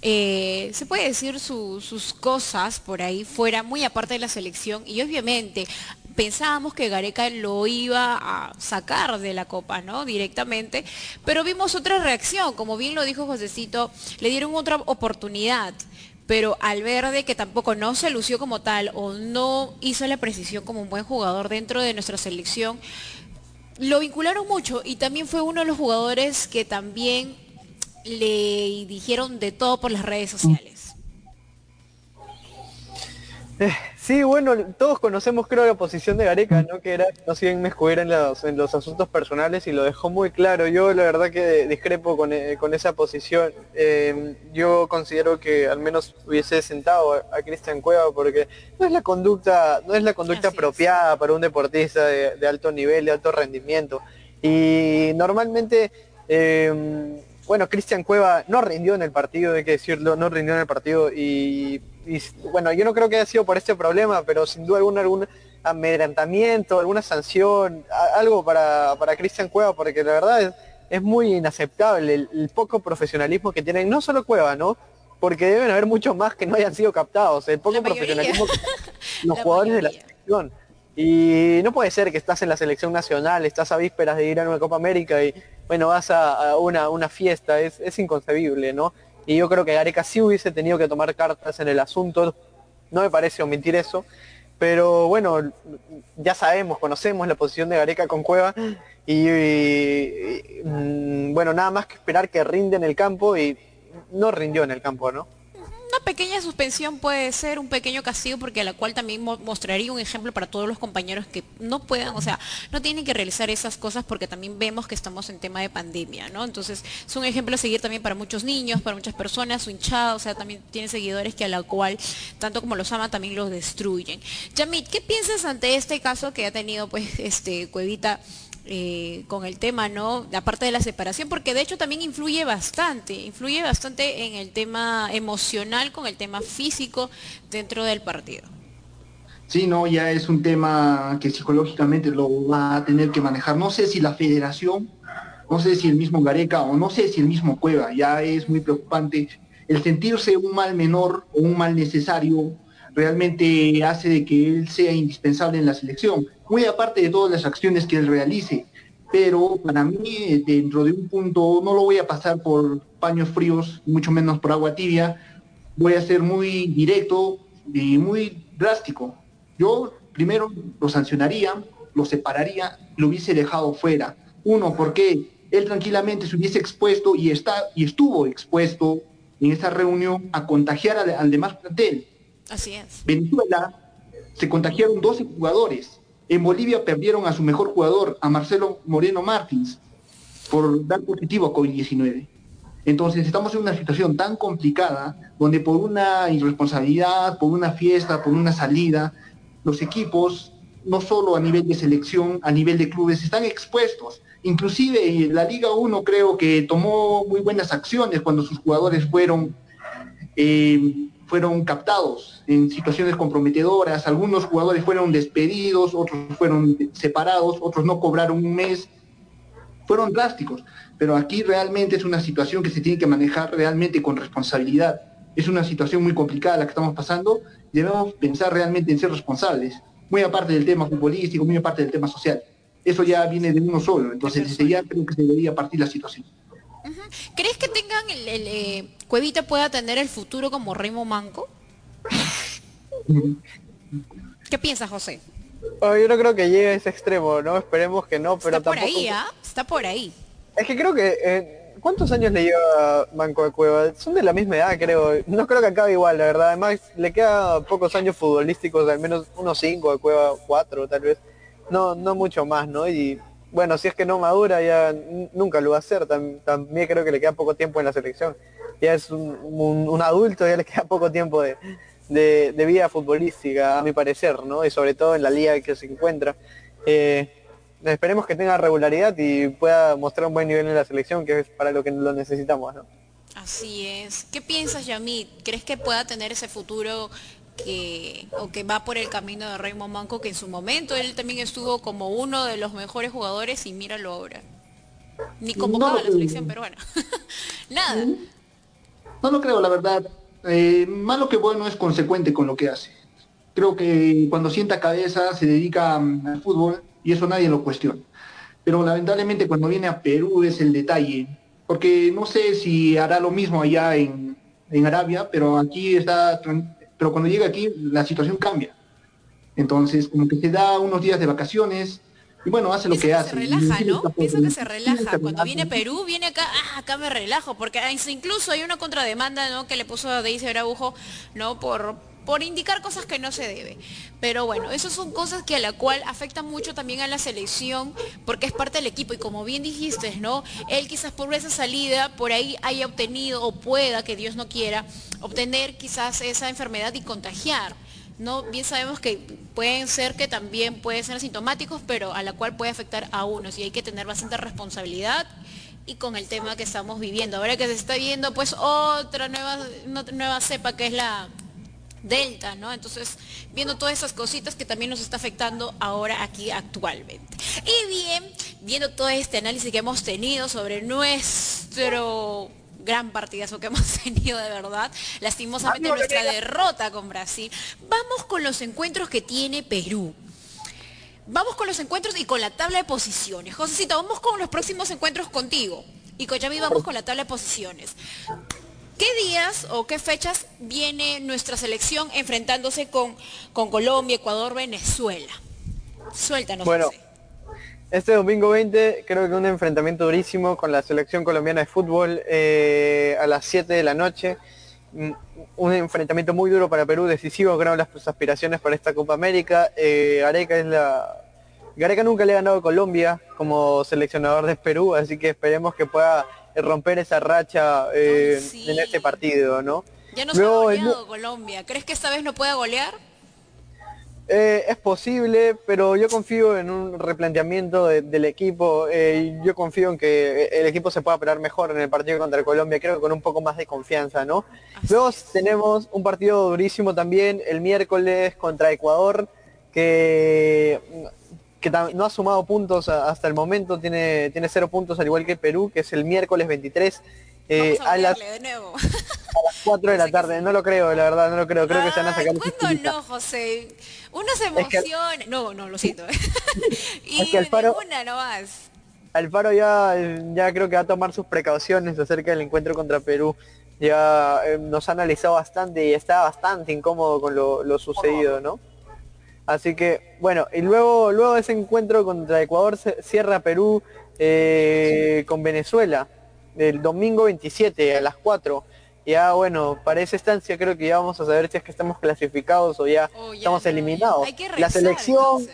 eh, se puede decir su- sus cosas por ahí fuera, muy aparte de la selección. Y obviamente pensábamos que Gareca lo iba a sacar de la copa, ¿no? Directamente, pero vimos otra reacción, como bien lo dijo Josecito, le dieron otra oportunidad, pero al ver de que tampoco no se lució como tal o no hizo la precisión como un buen jugador dentro de nuestra selección, lo vincularon mucho y también fue uno de los jugadores que también le dijeron de todo por las redes sociales. Eh, Sí, bueno, todos conocemos creo la posición de Gareca, ¿no? Que era no se inmiscuir en los, en los asuntos personales y lo dejó muy claro. Yo la verdad que discrepo con, eh, con esa posición. Eh, yo considero que al menos hubiese sentado a, a Cristian Cueva porque no es la conducta, no es la conducta Así es. apropiada para un deportista de, de alto nivel, de alto rendimiento. Y normalmente eh, bueno, Cristian Cueva no rindió en el partido, hay que decirlo, no rindió en el partido y, y, bueno, yo no creo que haya sido por este problema, pero sin duda alguna algún amedrentamiento, alguna sanción, a- algo para, para Cristian Cueva, porque la verdad es, es muy inaceptable el, el poco profesionalismo que tienen, no solo Cueva, ¿no? Porque deben haber muchos más que no hayan sido captados, el poco profesionalismo que <laughs> los La jugadores de la selección. Y no puede ser que estás en la selección nacional, estás a vísperas de ir a una Copa América y bueno, vas a, a una, una fiesta, es, es inconcebible, ¿no? Y yo creo que Gareca sí hubiese tenido que tomar cartas en el asunto, no me parece omitir eso, pero bueno, ya sabemos, conocemos la posición de Gareca con Cueva. Y, mm, bueno, nada más que esperar que rinde en el campo y no rindió en el campo, ¿no? Una pequeña suspensión puede ser un pequeño castigo porque a la cual también mo- mostraría un ejemplo para todos los compañeros que no puedan, o sea, no tienen que realizar esas cosas porque también vemos que estamos en tema de pandemia, ¿no? Entonces es un ejemplo a seguir también para muchos niños, para muchas personas, su hinchada, o sea, también tiene seguidores que a la cual, tanto como los ama, también los destruyen. Yamit, ¿qué piensas ante este caso que ha tenido pues este Cuevita? Eh, con el tema, ¿no? Aparte de la separación, porque de hecho también influye bastante, influye bastante en el tema emocional con el tema físico dentro del partido. Sí, no, ya es un tema que psicológicamente lo va a tener que manejar. No sé si la federación, no sé si el mismo Gareca o no sé si el mismo Cueva, ya es muy preocupante. El sentirse un mal menor o un mal necesario realmente hace de que él sea indispensable en la selección, muy aparte de todas las acciones que él realice. Pero para mí, dentro de un punto, no lo voy a pasar por paños fríos, mucho menos por agua tibia, voy a ser muy directo y muy drástico. Yo primero lo sancionaría, lo separaría, lo hubiese dejado fuera. Uno, porque él tranquilamente se hubiese expuesto y, está, y estuvo expuesto en esa reunión a contagiar al, al demás plantel. Así es. Venezuela se contagiaron 12 jugadores. En Bolivia perdieron a su mejor jugador, a Marcelo Moreno Martins, por dar positivo a COVID-19. Entonces estamos en una situación tan complicada donde por una irresponsabilidad, por una fiesta, por una salida, los equipos, no solo a nivel de selección, a nivel de clubes, están expuestos. Inclusive eh, la Liga 1 creo que tomó muy buenas acciones cuando sus jugadores fueron eh, fueron captados en situaciones comprometedoras, algunos jugadores fueron despedidos, otros fueron separados, otros no cobraron un mes, fueron drásticos, pero aquí realmente es una situación que se tiene que manejar realmente con responsabilidad. Es una situación muy complicada la que estamos pasando, debemos pensar realmente en ser responsables, muy aparte del tema futbolístico, muy aparte del tema social. Eso ya viene de uno solo, entonces desde ya creo que se debería partir la situación. ¿Crees que tengan el, el, eh, Cuevita pueda tener el futuro como Remo Manco? <laughs> ¿Qué piensas, José? Oh, yo no creo que llegue a ese extremo, ¿no? Esperemos que no, pero Está por tampoco... ahí, ¿ah? Está por ahí. Es que creo que... eh, ¿Cuántos años le lleva Banco de Cueva? Son de la misma edad, creo. No creo que acabe igual, la verdad. Además, le queda pocos años futbolísticos, al menos unos cinco de Cueva, cuatro tal vez. No, no mucho más, ¿no? Y bueno, si es que no madura, ya nunca lo va a hacer. Tam- también creo que le queda poco tiempo en la selección. Ya es un, adulto, ya le queda poco tiempo de vida futbolística, a mi parecer, ¿no? Y sobre todo en la liga que se encuentra. Eh, esperemos que tenga regularidad y pueda mostrar un buen nivel en la selección, que es para lo que lo necesitamos, ¿no? Así es. ¿Qué piensas, Yamit? ¿Crees que pueda tener ese futuro que, o que va por el camino de Raymond Manco, que en su momento él también estuvo como uno de los mejores jugadores y míralo ahora? Ni convocado a la selección peruana. <laughs> Nada. No lo creo, la verdad. Eh, malo que bueno es consecuente con lo que hace. Creo que cuando sienta cabeza se dedica mm, al fútbol y eso nadie lo cuestiona. Pero lamentablemente cuando viene a Perú es el detalle, porque no sé si hará lo mismo allá en, en Arabia, pero aquí está, pero cuando llega aquí la situación cambia. Entonces, como que se da unos días de vacaciones, y bueno, hace lo que, hace. Se relaja, ¿no? Pienso que se relaja. Cuando viene Perú, viene acá, ah, acá me relajo, porque incluso hay una contrademanda, ¿no? Que le puso a Daisy Araujo, ¿no? Por, por indicar cosas que no se debe. Pero bueno, esas son cosas que a la cual afectan mucho también a la selección, porque es parte del equipo. Y como bien dijiste, ¿no? Él quizás por esa salida, por ahí haya obtenido, o pueda, que Dios no quiera, obtener quizás esa enfermedad y contagiar. ¿no? Bien sabemos que pueden ser que también pueden ser asintomáticos, pero a la cual puede afectar a unos y hay que tener bastante responsabilidad y con el tema que estamos viviendo. Ahora que se está viendo pues otra nueva, nueva cepa que es la Delta, ¿no? Entonces, viendo todas esas cositas que también nos está afectando ahora aquí actualmente. Y bien, viendo todo este análisis que hemos tenido sobre nuestro gran partidazo que <laughs> hemos tenido de verdad. Lastimosamente nuestra derrota con Brasil. Vamos con los encuentros que tiene Perú. Vamos con los encuentros y con la tabla de posiciones. Josecito, vamos con los próximos encuentros contigo. Y con Yami vamos con la tabla de posiciones. ¿Qué días o qué fechas viene nuestra selección enfrentándose con, con Colombia, Ecuador, Venezuela? Suéltanos. Bueno, este domingo 20 creo que un enfrentamiento durísimo con la selección colombiana de fútbol eh, a las 7 de la noche. Mm, un enfrentamiento muy duro para Perú, decisivo, creo, las aspiraciones para esta Copa América. Eh, Gareca es la... Gareca nunca le ha ganado a Colombia como seleccionador de Perú, así que esperemos que pueda romper esa racha eh, en este partido, ¿no? Ya nos ha goleado Colombia. ¿Crees que esta vez no pueda golear? Eh, es posible, pero yo confío en un replanteamiento del equipo. Eh, yo confío en que el equipo se pueda operar mejor en el partido contra Colombia, creo que con un poco más de confianza, ¿no? Luego tenemos un partido durísimo también el miércoles contra Ecuador, que, que no ha sumado puntos hasta el momento, tiene, tiene cero puntos al igual que Perú, que es el miércoles 23. Eh, a, las, de nuevo. <laughs> a las 4 de la tarde, no lo creo, la verdad, no lo creo, creo que se van a sacar ¿Cuándo no, José? Uno se emociona, no, no, lo siento. <laughs> y es que Alfaro, una no más. Alfaro ya, ya creo que va a tomar sus precauciones acerca del encuentro contra Perú. Ya eh, nos ha analizado bastante y está bastante incómodo con lo, sucedido, ¿no? Así que, bueno, y luego, luego de ese encuentro contra Ecuador cierra Perú eh, con Venezuela del domingo 27 a las 4. Ya bueno, para esa estancia creo que ya vamos a saber si es que estamos clasificados o ya, oh, estamos eliminados. la selección,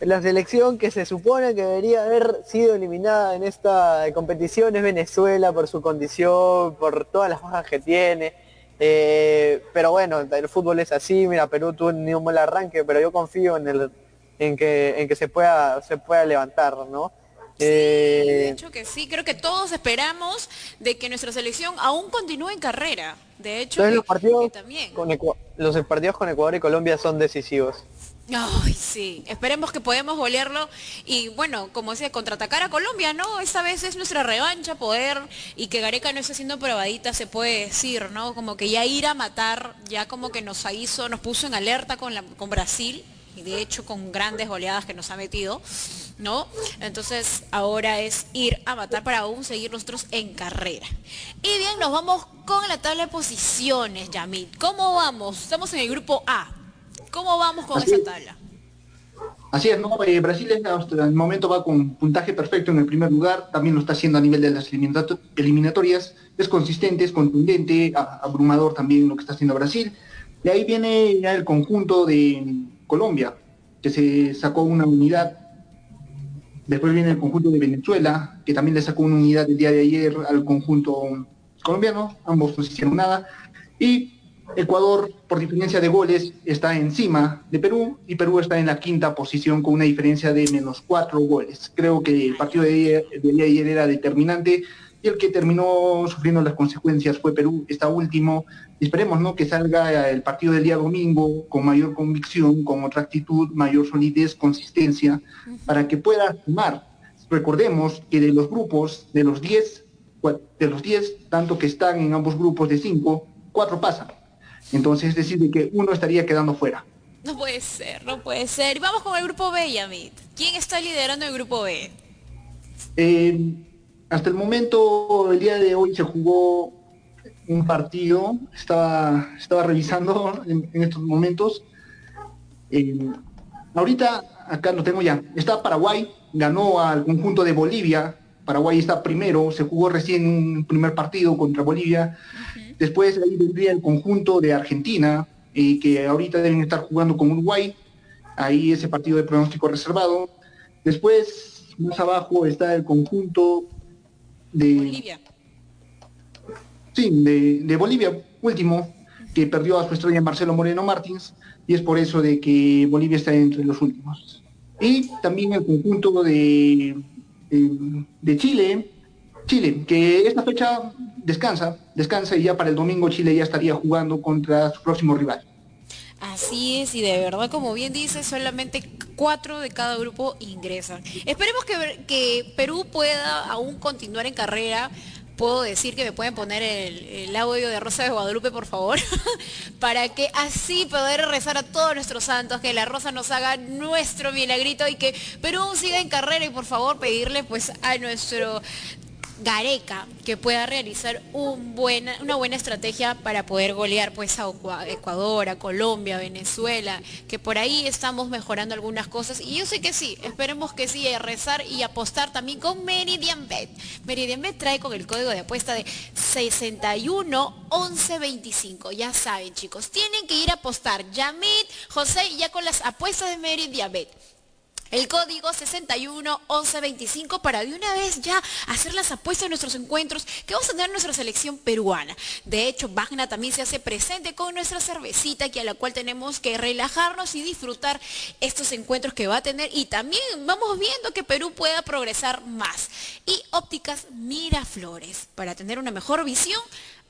la selección que se supone que debería haber sido eliminada en esta competición es Venezuela por su condición, por todas las bajas que tiene. Eh, pero bueno, el fútbol es así, mira, Perú tuvo un mal arranque, pero yo confío en el en que en que se pueda se pueda levantar, ¿no? de eh, hecho que sí, creo que todos esperamos de que nuestra selección aún continúe en carrera. De hecho, los, partidos Con los partidos con Ecuador y Colombia son decisivos. Ay, sí, esperemos que podamos golearlo y bueno, como decía, contraatacar a Colombia, ¿no? Esta vez es nuestra revancha, poder, y que Gareca no esté haciendo probadita, se puede decir, ¿no? Como que ya ir a matar, ya como que nos hizo, nos puso en alerta con, con Brasil, y de hecho con grandes goleadas que nos ha metido. ¿no? Entonces ahora es ir a matar para aún seguir nosotros en carrera. Y bien, nos vamos con la tabla de posiciones, Yamit. ¿Cómo vamos? Estamos en el grupo A. ¿Cómo vamos con esa tabla? Así es, ¿no? Eh, Brasil hasta el momento va con puntaje perfecto en el primer lugar, también lo está haciendo a nivel de las eliminatorias, es consistente, es contundente, abrumador también lo que está haciendo Brasil. De ahí viene ya el conjunto de Colombia, que se sacó una unidad Después viene el conjunto de Venezuela, que también le sacó una unidad el día de ayer al conjunto colombiano, ambos no hicieron nada. Y Ecuador, por diferencia de goles, está encima de Perú y Perú está en la quinta posición con una diferencia de menos cuatro goles. Creo que el partido de, de ayer era determinante y el que terminó sufriendo las consecuencias fue Perú, está último. Esperemos ¿no? que salga el partido del día domingo con mayor convicción, con otra actitud, mayor solidez, consistencia, para que pueda sumar. Recordemos que de los grupos, de los 10, de los 10, tanto que están en ambos grupos de 5, 4 pasan. Entonces es decir, que uno estaría quedando fuera. No puede ser, no puede ser. Y vamos con el grupo B, Yamit. ¿Quién está liderando el grupo B? Eh, hasta el momento, el día de hoy se jugó un partido, estaba, estaba revisando en, estos momentos. Eh, ahorita, acá lo tengo ya, está Paraguay, ganó al conjunto de Bolivia, Paraguay está primero, se jugó recién un primer partido contra Bolivia, después ahí vendría el conjunto de Argentina, y que ahorita deben estar jugando con Uruguay, ahí ese partido de pronóstico reservado. Después, más abajo está el conjunto de Bolivia. Sí, de, Bolivia, último, que perdió a su estrella Marcelo Moreno Martins, y es por eso de que Bolivia está entre los últimos. Y también el conjunto de, de Chile, Chile, que esta fecha descansa, descansa y ya para el domingo Chile ya estaría jugando contra su próximo rival. Así es, y de verdad, como bien dice, solamente cuatro de cada grupo ingresan. Esperemos que, que Perú pueda aún continuar en carrera. Puedo decir que me pueden poner el, audio de Rosa de Guadalupe, por favor, <laughs> para que así poder rezar a todos nuestros santos, que la Rosa nos haga nuestro milagrito y que Perú siga en carrera y por favor pedirle pues a nuestro Gareca que pueda realizar una buena estrategia para poder golear pues a Ecuador, a Colombia, a Venezuela, que por ahí estamos mejorando algunas cosas y yo sé que sí, esperemos que sí, rezar y apostar también con Meridian Bet. Meridian Bet trae con el código de apuesta de 61 11 25. Ya saben chicos, tienen que ir a apostar. Yamit, José, ya con las apuestas de Meridian Bet el código 611125 para de una vez ya hacer las apuestas de nuestros encuentros que vamos a tener nuestra selección peruana. De hecho, Magna también se hace presente con nuestra cervecita, que a la cual tenemos que relajarnos y disfrutar estos encuentros que va a tener. Y también vamos viendo que Perú pueda progresar más. Y ópticas Miraflores, para tener una mejor visión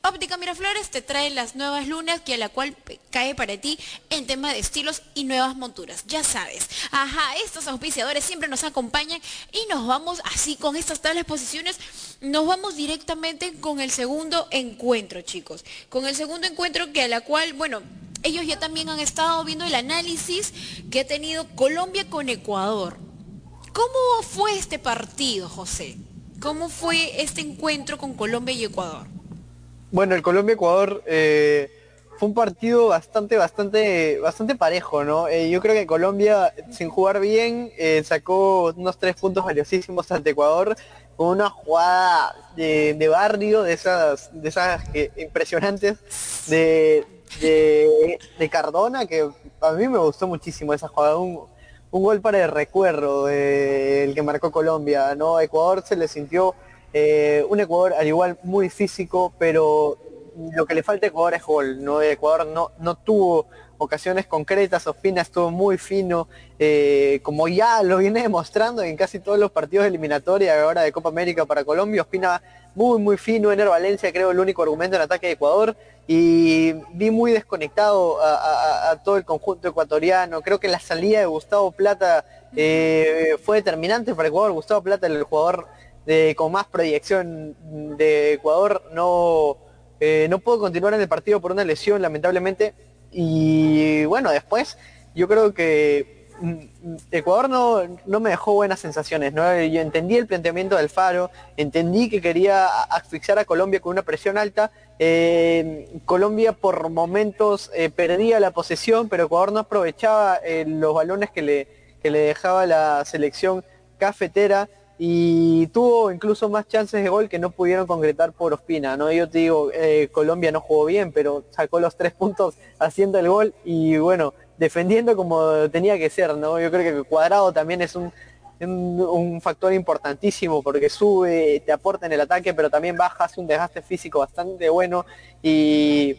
Óptica Miraflores te trae las nuevas lunas que a la cual cae para ti en tema de estilos y nuevas monturas. Ya sabes. Ajá, estos auspiciadores siempre nos acompañan y nos vamos así con estas tablas posiciones. Nos vamos directamente con el segundo encuentro, chicos. Con el segundo encuentro que a la cual, bueno, ellos ya también han estado viendo el análisis que ha tenido Colombia con Ecuador. ¿Cómo fue este partido, José? ¿Cómo fue este encuentro con Colombia y Ecuador? Bueno, el Colombia-Ecuador eh, fue un partido bastante, bastante, bastante parejo, ¿no? Eh, yo creo que Colombia, sin jugar bien, eh, sacó unos tres puntos valiosísimos ante Ecuador con una jugada de, barrio, de esas, de esas impresionantes de, Cardona, que a mí me gustó muchísimo esa jugada, un, un gol para el recuerdo del que marcó Colombia, ¿no? Ecuador se le sintió eh, un Ecuador al igual muy físico, pero lo que le falta a Ecuador es gol. ¿no? Ecuador no, no tuvo ocasiones concretas, Ospina estuvo muy fino, eh, como ya lo viene demostrando en casi todos los partidos eliminatorios ahora de Copa América para Colombia, Ospina muy muy fino, Ener Valencia creo el único argumento en ataque de Ecuador y vi muy desconectado a, todo el conjunto ecuatoriano, creo que la salida de Gustavo Plata eh, fue determinante para Ecuador, Gustavo Plata el jugador con más proyección de Ecuador no, eh, no pudo continuar en el partido por una lesión, lamentablemente. Y bueno, después yo creo que mm, Ecuador no, no me dejó buenas sensaciones. ¿no? Yo entendí el planteamiento del Faro, entendí que quería asfixiar a Colombia con una presión alta. Eh, Colombia por momentos eh, perdía la posesión, pero Ecuador no aprovechaba los balones que le, que le dejaba la selección cafetera y tuvo incluso más chances de gol que no pudieron concretar por Ospina, ¿no? Yo te digo, eh, Colombia no jugó bien, pero sacó los tres puntos haciendo el gol y bueno, defendiendo como tenía que ser, ¿no? Yo creo que Cuadrado también es un, un, factor importantísimo porque sube, te aporta en el ataque, pero también baja, hace un desgaste físico bastante bueno y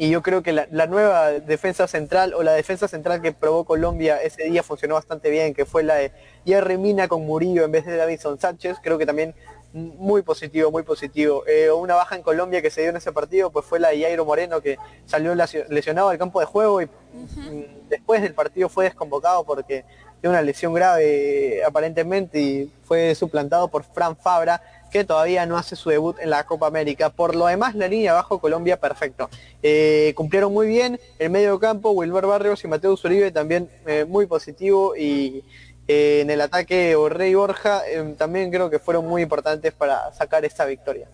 y yo creo que la, nueva defensa central o la defensa central que probó Colombia ese día funcionó bastante bien, que fue la de Jerry Mina con Murillo en vez de Davidson Sánchez, creo que también muy positivo, muy positivo. Eh, una baja en Colombia que se dio en ese partido pues fue la de Jairo Moreno que salió lesionado al campo de juego y mm, después del partido fue desconvocado porque de una lesión grave aparentemente y fue suplantado por Fran Fabra que todavía no hace su debut en la Copa América. Por lo demás, la línea abajo Colombia perfecto. Eh, cumplieron muy bien el medio campo, Wilber Barrios y Mateo Uribe también eh, muy positivo y eh, en el ataque Rey Borja también creo que fueron muy importantes para sacar esta victoria.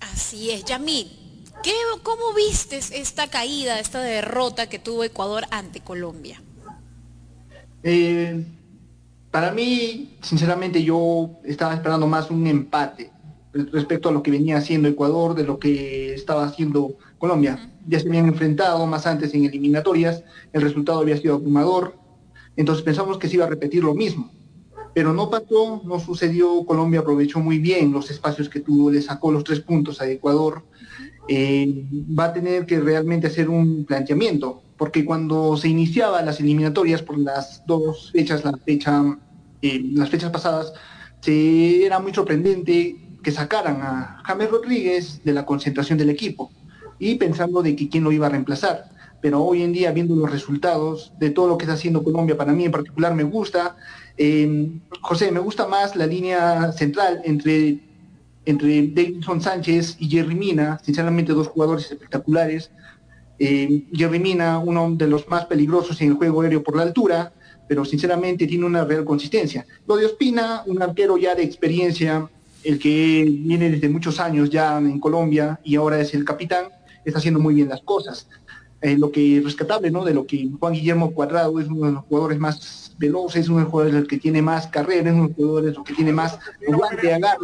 Así es, Yamil. ¿Qué, ¿Cómo vistes esta caída, esta derrota que tuvo Ecuador ante Colombia? Eh, para mí, sinceramente, yo estaba esperando más un empate respecto a lo que venía haciendo Ecuador, de lo que estaba haciendo Colombia. Ya se habían enfrentado más antes en eliminatorias, el resultado había sido abrumador, entonces pensamos que se iba a repetir lo mismo. Pero no pasó, no sucedió, Colombia aprovechó muy bien los espacios que tuvo, le sacó los tres puntos a Ecuador. Eh, va a tener que realmente hacer un planteamiento, porque cuando se iniciaban las eliminatorias por las dos fechas, la fecha, eh, las fechas pasadas, se, era muy sorprendente que sacaran a James Rodríguez de la concentración del equipo y pensando de quién lo iba a reemplazar. Pero hoy en día, viendo los resultados de todo lo que está haciendo Colombia, para mí en particular me gusta. Eh, José, me gusta más la línea central entre, entre Davidson Sánchez y Jerry Mina, sinceramente dos jugadores espectaculares eh, Mina, uno de los más peligrosos en el juego aéreo por la altura, pero sinceramente tiene una real consistencia. Lo de Ospina, un arquero ya de experiencia, el que viene desde muchos años ya en Colombia y ahora es el capitán, está haciendo muy bien las cosas. Eh, lo que es rescatable, ¿no? De lo que Juan Guillermo Cuadrado es uno de los jugadores más veloces, uno de los jugadores que tiene más carrera, es uno de los jugadores que tiene más guante, agarre,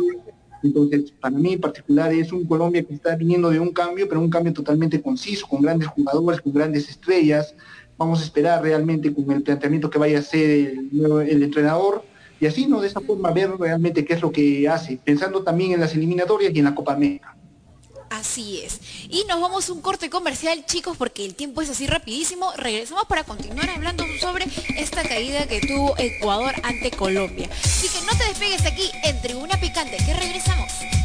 entonces, para mí en particular es un Colombia que está viniendo de un cambio, pero un cambio totalmente conciso, con grandes jugadores, con grandes estrellas. Vamos a esperar realmente con el planteamiento que vaya a hacer el, entrenador y así, ¿no? De esa forma ver realmente qué es lo que hace, pensando también en las eliminatorias y en la Copa América. Así es. Y nos vamos a un corte comercial, chicos, porque el tiempo es así rapidísimo. Regresamos para continuar hablando sobre esta caída que tuvo Ecuador ante Colombia. Así que no te despegues aquí en Tribuna Picante, que regresamos.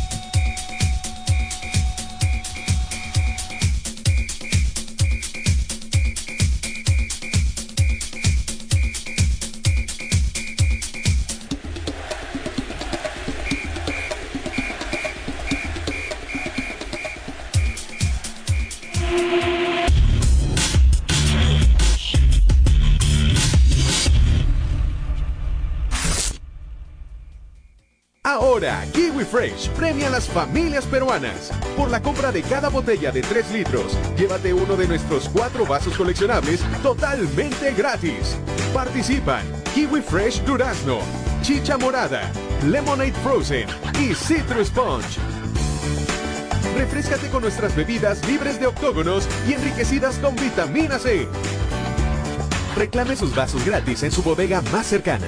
Ahora, Kiwi Fresh premia a las familias peruanas. Por la compra de cada botella de 3 litros, llévate uno de nuestros cuatro vasos coleccionables totalmente gratis. Participan Kiwi Fresh Durazno, Chicha Morada, Lemonade Frozen y Citrus Sponge. Refrescate con nuestras bebidas libres de octógonos y enriquecidas con vitamina C. Reclame sus vasos gratis en su bodega más cercana.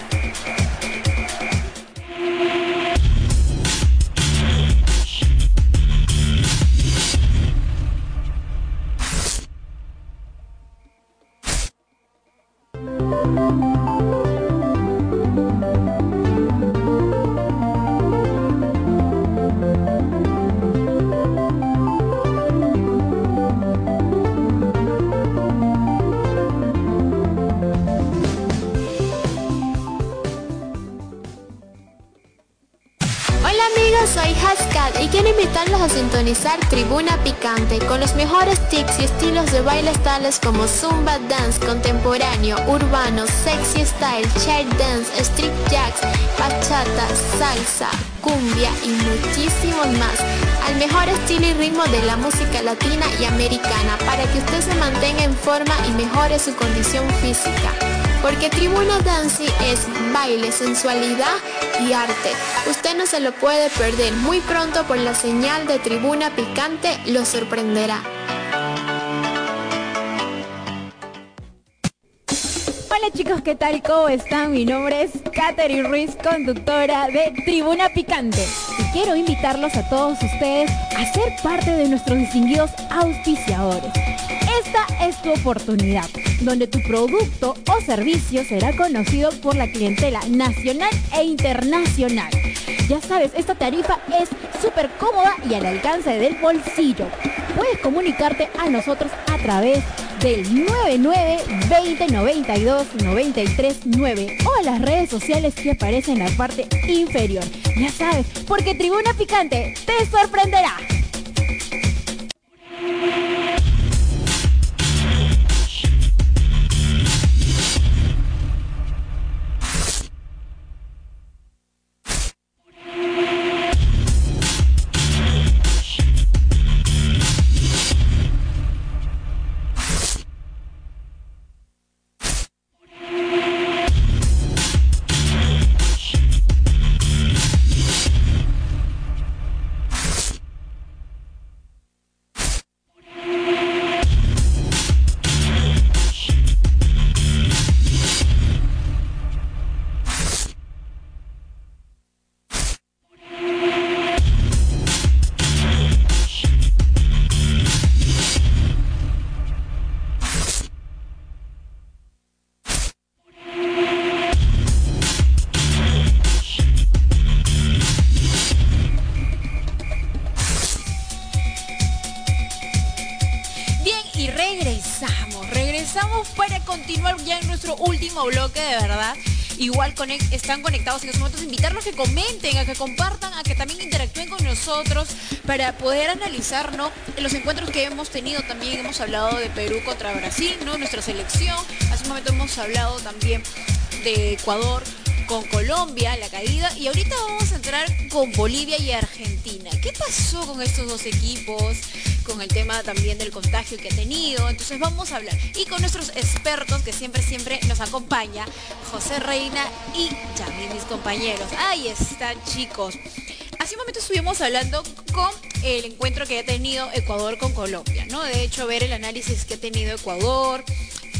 A sintonizar Tribuna Picante con los mejores tics y estilos de bailes tales como Zumba Dance, contemporáneo, urbano, sexy style, chair dance, street jacks, bachata, salsa, cumbia y muchísimos más. Al mejor estilo y ritmo de la música latina y americana para que usted se mantenga en forma y mejore su condición física. Porque Tribuna Dancing es baile, sensualidad y arte. Usted no se lo puede perder. Muy pronto por la señal de Tribuna Picante lo sorprenderá. Hola chicos, ¿qué tal? ¿Cómo están? Mi nombre es Katherine Ruiz, conductora de Tribuna Picante. Y quiero invitarlos a todos ustedes a ser parte de nuestros distinguidos auspiciadores. Esta es tu oportunidad, donde tu producto o servicio será conocido por la clientela nacional e internacional. Ya sabes, esta tarifa es súper cómoda y al alcance del bolsillo. Puedes comunicarte a nosotros a través del 99 20 92 93 9 o a las redes sociales que aparecen en la parte inferior. Ya sabes, porque Tribuna Picante te sorprenderá. Están conectados en estos momentos, invitarlos a que comenten, a que compartan, a que también interactúen con nosotros para poder analizar ¿no? los encuentros que hemos tenido. También hemos hablado de Perú contra Brasil, ¿no? nuestra selección. Hace un momento hemos hablado también de Ecuador con Colombia, la caída, y ahorita vamos a entrar con Bolivia y Argentina. ¿Qué pasó con estos dos equipos? Con el tema también del contagio que ha tenido. Entonces vamos a hablar. Y con nuestros expertos que siempre, siempre nos acompaña, José Reina y Yamil, mis compañeros. Ahí están, chicos. Hace un momento estuvimos hablando con el encuentro que ha tenido Ecuador con Colombia, ¿no? De hecho, ver el análisis que ha tenido Ecuador,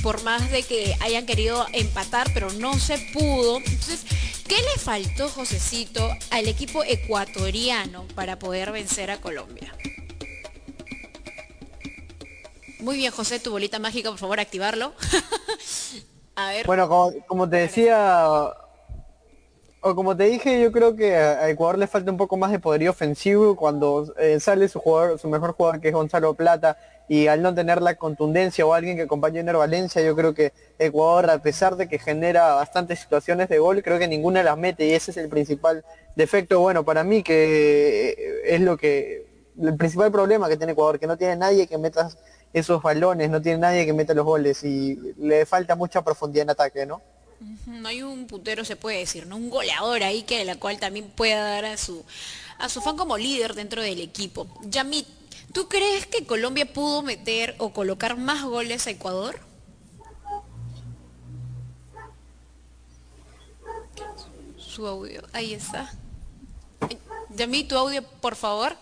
por más de que hayan querido empatar, pero no se pudo. Entonces, ¿qué le faltó, Josecito, al equipo ecuatoriano para poder vencer a Colombia? Muy bien, José, tu bolita mágica, por favor, activarlo. <laughs> a ver. Bueno, como, te decía, o como te dije, yo creo que a Ecuador le falta un poco más de poderío ofensivo cuando eh, sale su jugador, su mejor jugador que es Gonzalo Plata y al no tener la contundencia o alguien que acompañe a Ener Valencia, yo creo que Ecuador, a pesar de que genera bastantes situaciones de gol, creo que ninguna las mete y ese es el principal defecto, bueno, para mí que eh, es lo que el principal problema que tiene Ecuador, que no tiene nadie que meta esos balones, no tiene nadie que meta los goles y le falta mucha profundidad en ataque, ¿no? No hay un puntero, se puede decir, ¿no? Un goleador ahí que la cual también pueda dar a su, a su fan como líder dentro del equipo. Yamit, ¿tú crees que Colombia pudo meter o colocar más goles a Ecuador? Su audio, ahí está. Yamit, tu audio, por favor.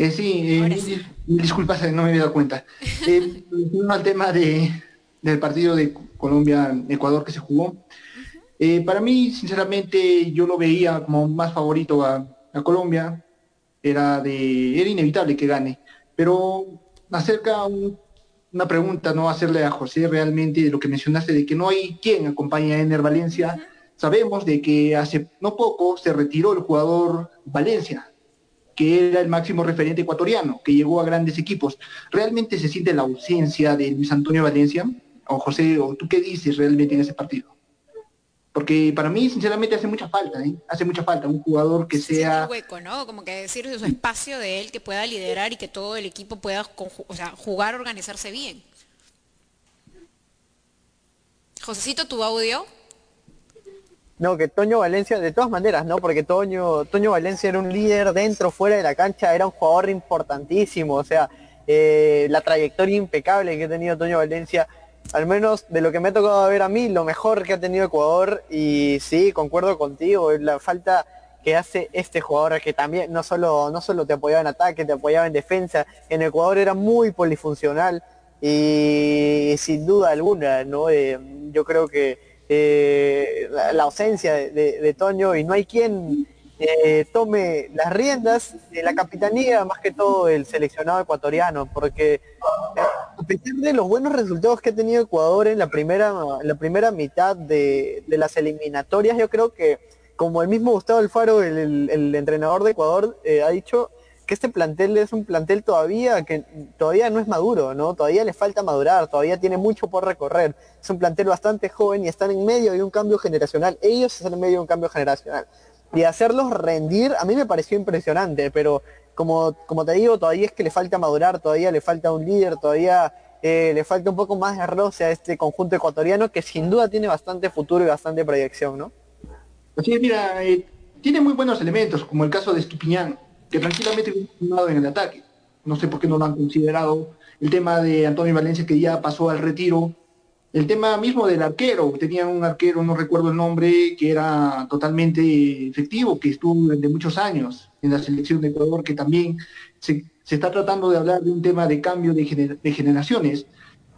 Eh, sí, eh, sí. disculpas, no me había dado cuenta. <laughs> Eh, al tema de, del partido de Colombia-Ecuador que se jugó. Eh, para mí, sinceramente, yo lo veía como más favorito a, a Colombia. Era, de, era inevitable que gane. Pero acerca un- una pregunta, ¿no? Hacerle a José realmente de lo que mencionaste, de que no hay quien acompañe a Ener Valencia. Sabemos de que hace no poco se retiró el jugador Valencia, que era el máximo referente ecuatoriano, que llegó a grandes equipos. ¿Realmente se siente la ausencia de Luis Antonio Valencia? O José, ¿o tú qué dices realmente en ese partido? Porque para mí, sinceramente, hace mucha falta, ¿eh? Hace mucha falta un jugador que Sí, sea... un hueco, ¿no? Como que decir su espacio de él que pueda liderar y que todo el equipo pueda conju- o sea, jugar, organizarse bien. Josecito, tu audio. No, que Toño Valencia, de todas maneras, ¿no? Porque Toño, Toño Valencia era un líder dentro, fuera de la cancha, era un jugador importantísimo, o sea, eh, la trayectoria impecable que ha tenido Toño Valencia, al menos de lo que me ha tocado ver a mí, lo mejor que ha tenido Ecuador, y sí, concuerdo contigo, la falta que hace este jugador que también no solo, no solo te apoyaba en ataque, te apoyaba en defensa, en Ecuador era muy polifuncional y sin duda alguna, ¿no? Eh, yo creo que eh, la, ausencia de, Toño y no hay quien eh, tome las riendas de la capitanía, más que todo el seleccionado ecuatoriano, porque eh, a pesar de los buenos resultados que ha tenido Ecuador en la primera, la primera mitad de, las eliminatorias, yo creo que como el mismo Gustavo Alfaro, el, entrenador de Ecuador, ha dicho que este plantel es un plantel todavía que todavía no es maduro, ¿no? Todavía le falta madurar, todavía tiene mucho por recorrer. Es un plantel bastante joven y están en medio de un cambio generacional. Ellos están en medio de un cambio generacional. Y hacerlos rendir, a mí me pareció impresionante, pero como, como te digo, todavía es que le falta madurar, todavía le falta un líder, todavía eh, le falta un poco más de roce a este conjunto ecuatoriano que sin duda tiene bastante futuro y bastante proyección, ¿no? Así mira, eh, tiene muy buenos elementos, como el caso de Estupiñán, que tranquilamente en el ataque. No sé por qué no lo han considerado. El tema de Antonio Valencia, que ya pasó al retiro. El tema mismo del arquero, tenía un arquero, no recuerdo el nombre, que era totalmente efectivo, que estuvo durante muchos años en la selección de Ecuador, que también se, está tratando de hablar de un tema de cambio de, de generaciones,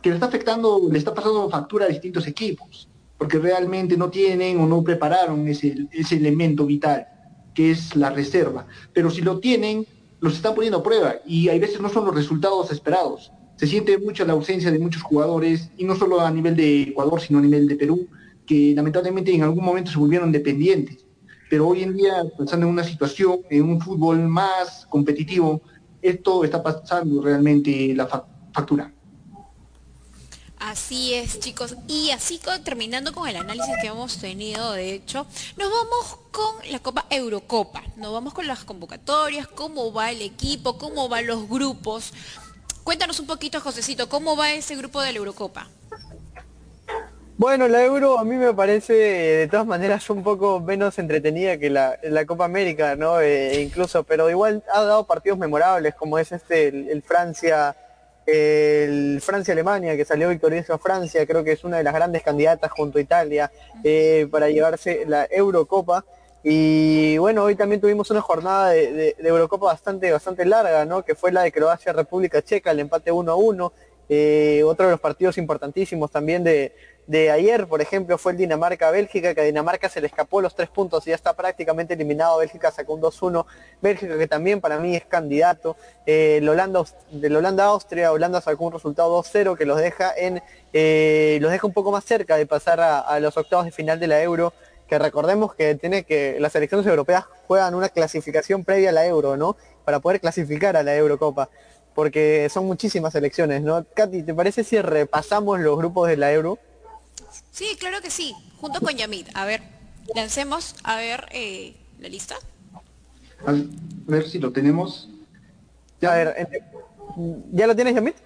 que le está afectando, le está pasando factura a distintos equipos, porque realmente no tienen o no prepararon ese, ese elemento vital, que es la reserva. Pero si lo tienen, los están poniendo a prueba y hay veces no son los resultados esperados. Se siente mucho la ausencia de muchos jugadores, y no solo a nivel de Ecuador, sino a nivel de Perú, que lamentablemente en algún momento se volvieron dependientes. Pero hoy en día, pensando en una situación, en un fútbol más competitivo, esto está pasando realmente la fa- factura. Así es, chicos. Y así terminando con el análisis que hemos tenido, de hecho, nos vamos con la Copa Eurocopa. Nos vamos con las convocatorias, cómo va el equipo, cómo van los grupos. Cuéntanos un poquito, Josecito, cómo va ese grupo de la Eurocopa. Bueno, la Euro a mí me parece de todas maneras un poco menos entretenida que la, Copa América, ¿no? Eh, incluso, pero igual ha dado partidos memorables como es este, el Francia, el Francia-Alemania, que salió victorioso a Francia, creo que es una de las grandes candidatas junto a Italia eh, para llevarse la Eurocopa. Y bueno, hoy también tuvimos una jornada de, de- de Eurocopa bastante, bastante larga, ¿no? Que fue la de Croacia-República Checa, el empate 1 a 1. Eh, otro de los partidos importantísimos también de, de ayer, por ejemplo, fue el Dinamarca-Bélgica, que a Dinamarca se le escapó los tres puntos y ya está prácticamente eliminado. Bélgica sacó un 2-1. Bélgica, que también para mí es candidato. Eh, el Holanda, del Holanda-Austria, Holanda sacó un resultado 2-0 que los deja en eh, los deja un poco más cerca de pasar a, a los octavos de final de la Euro. Que recordemos que tiene que las selecciones europeas juegan una clasificación previa a la Euro, ¿no? Para poder clasificar a la Eurocopa porque son muchísimas selecciones, ¿no? Katy, ¿te parece si repasamos los grupos de la Euro? Sí, claro que sí, junto con Yamid. A ver, lancemos, a ver, eh, la lista. A ver si lo tenemos. A ver, ¿ya lo tienes, Yamit?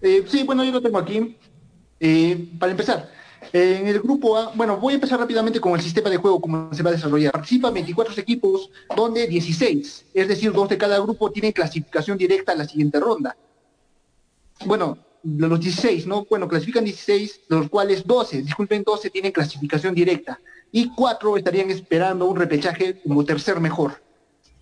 Eh, sí, bueno, yo lo tengo aquí. Eh, para empezar, en el grupo A, bueno, voy a empezar rápidamente con el sistema de juego, cómo se va a desarrollar. Participan 24 equipos, donde 16, es decir, dos de cada grupo tienen clasificación directa a la siguiente ronda. Bueno, los 16, ¿no? Bueno, clasifican 16, de los cuales 12, disculpen, 12 tienen clasificación directa y 4 estarían esperando un repechaje como tercer mejor.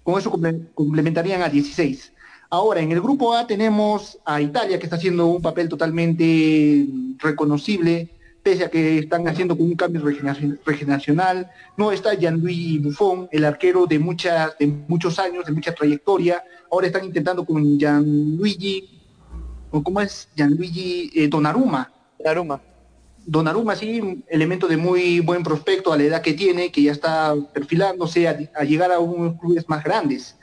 Con eso comple- complementarían a 16. Ahora, en el grupo A tenemos a Italia, que está haciendo un papel totalmente reconocible, pese a que están haciendo con un cambio regeneraci- regeneracional. No está Gianluigi Buffon, el arquero de, muchas, de muchos años, de mucha trayectoria. Ahora están intentando con Gianluigi, ¿cómo es? Gianluigi eh, Donnarumma. Aruma. Donnarumma sí, elemento de muy buen prospecto a la edad que tiene, que ya está perfilándose a, a llegar a unos clubes más grandes.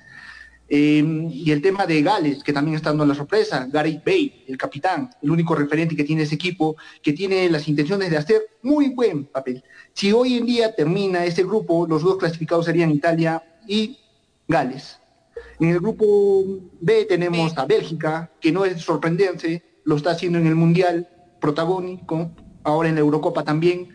Em, y el tema de Gales, que también está dando la sorpresa, Gary Bay, el capitán, el único referente que tiene ese equipo, que tiene las intenciones de hacer muy buen papel. Si hoy en día termina ese grupo, los dos clasificados serían Italia y Gales. En el grupo B tenemos a Bélgica, que no es sorprendente, lo está haciendo en el Mundial, protagónico, ahora en la Eurocopa también,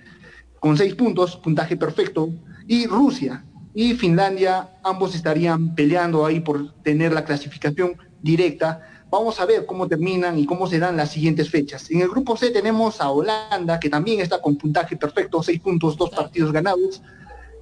con seis puntos, puntaje perfecto, y Rusia y Finlandia, ambos estarían peleando ahí por tener la clasificación directa. Vamos a ver cómo terminan y cómo se dan las siguientes fechas. En el grupo C tenemos a Holanda, que también está con puntaje perfecto, seis puntos, dos partidos ganados.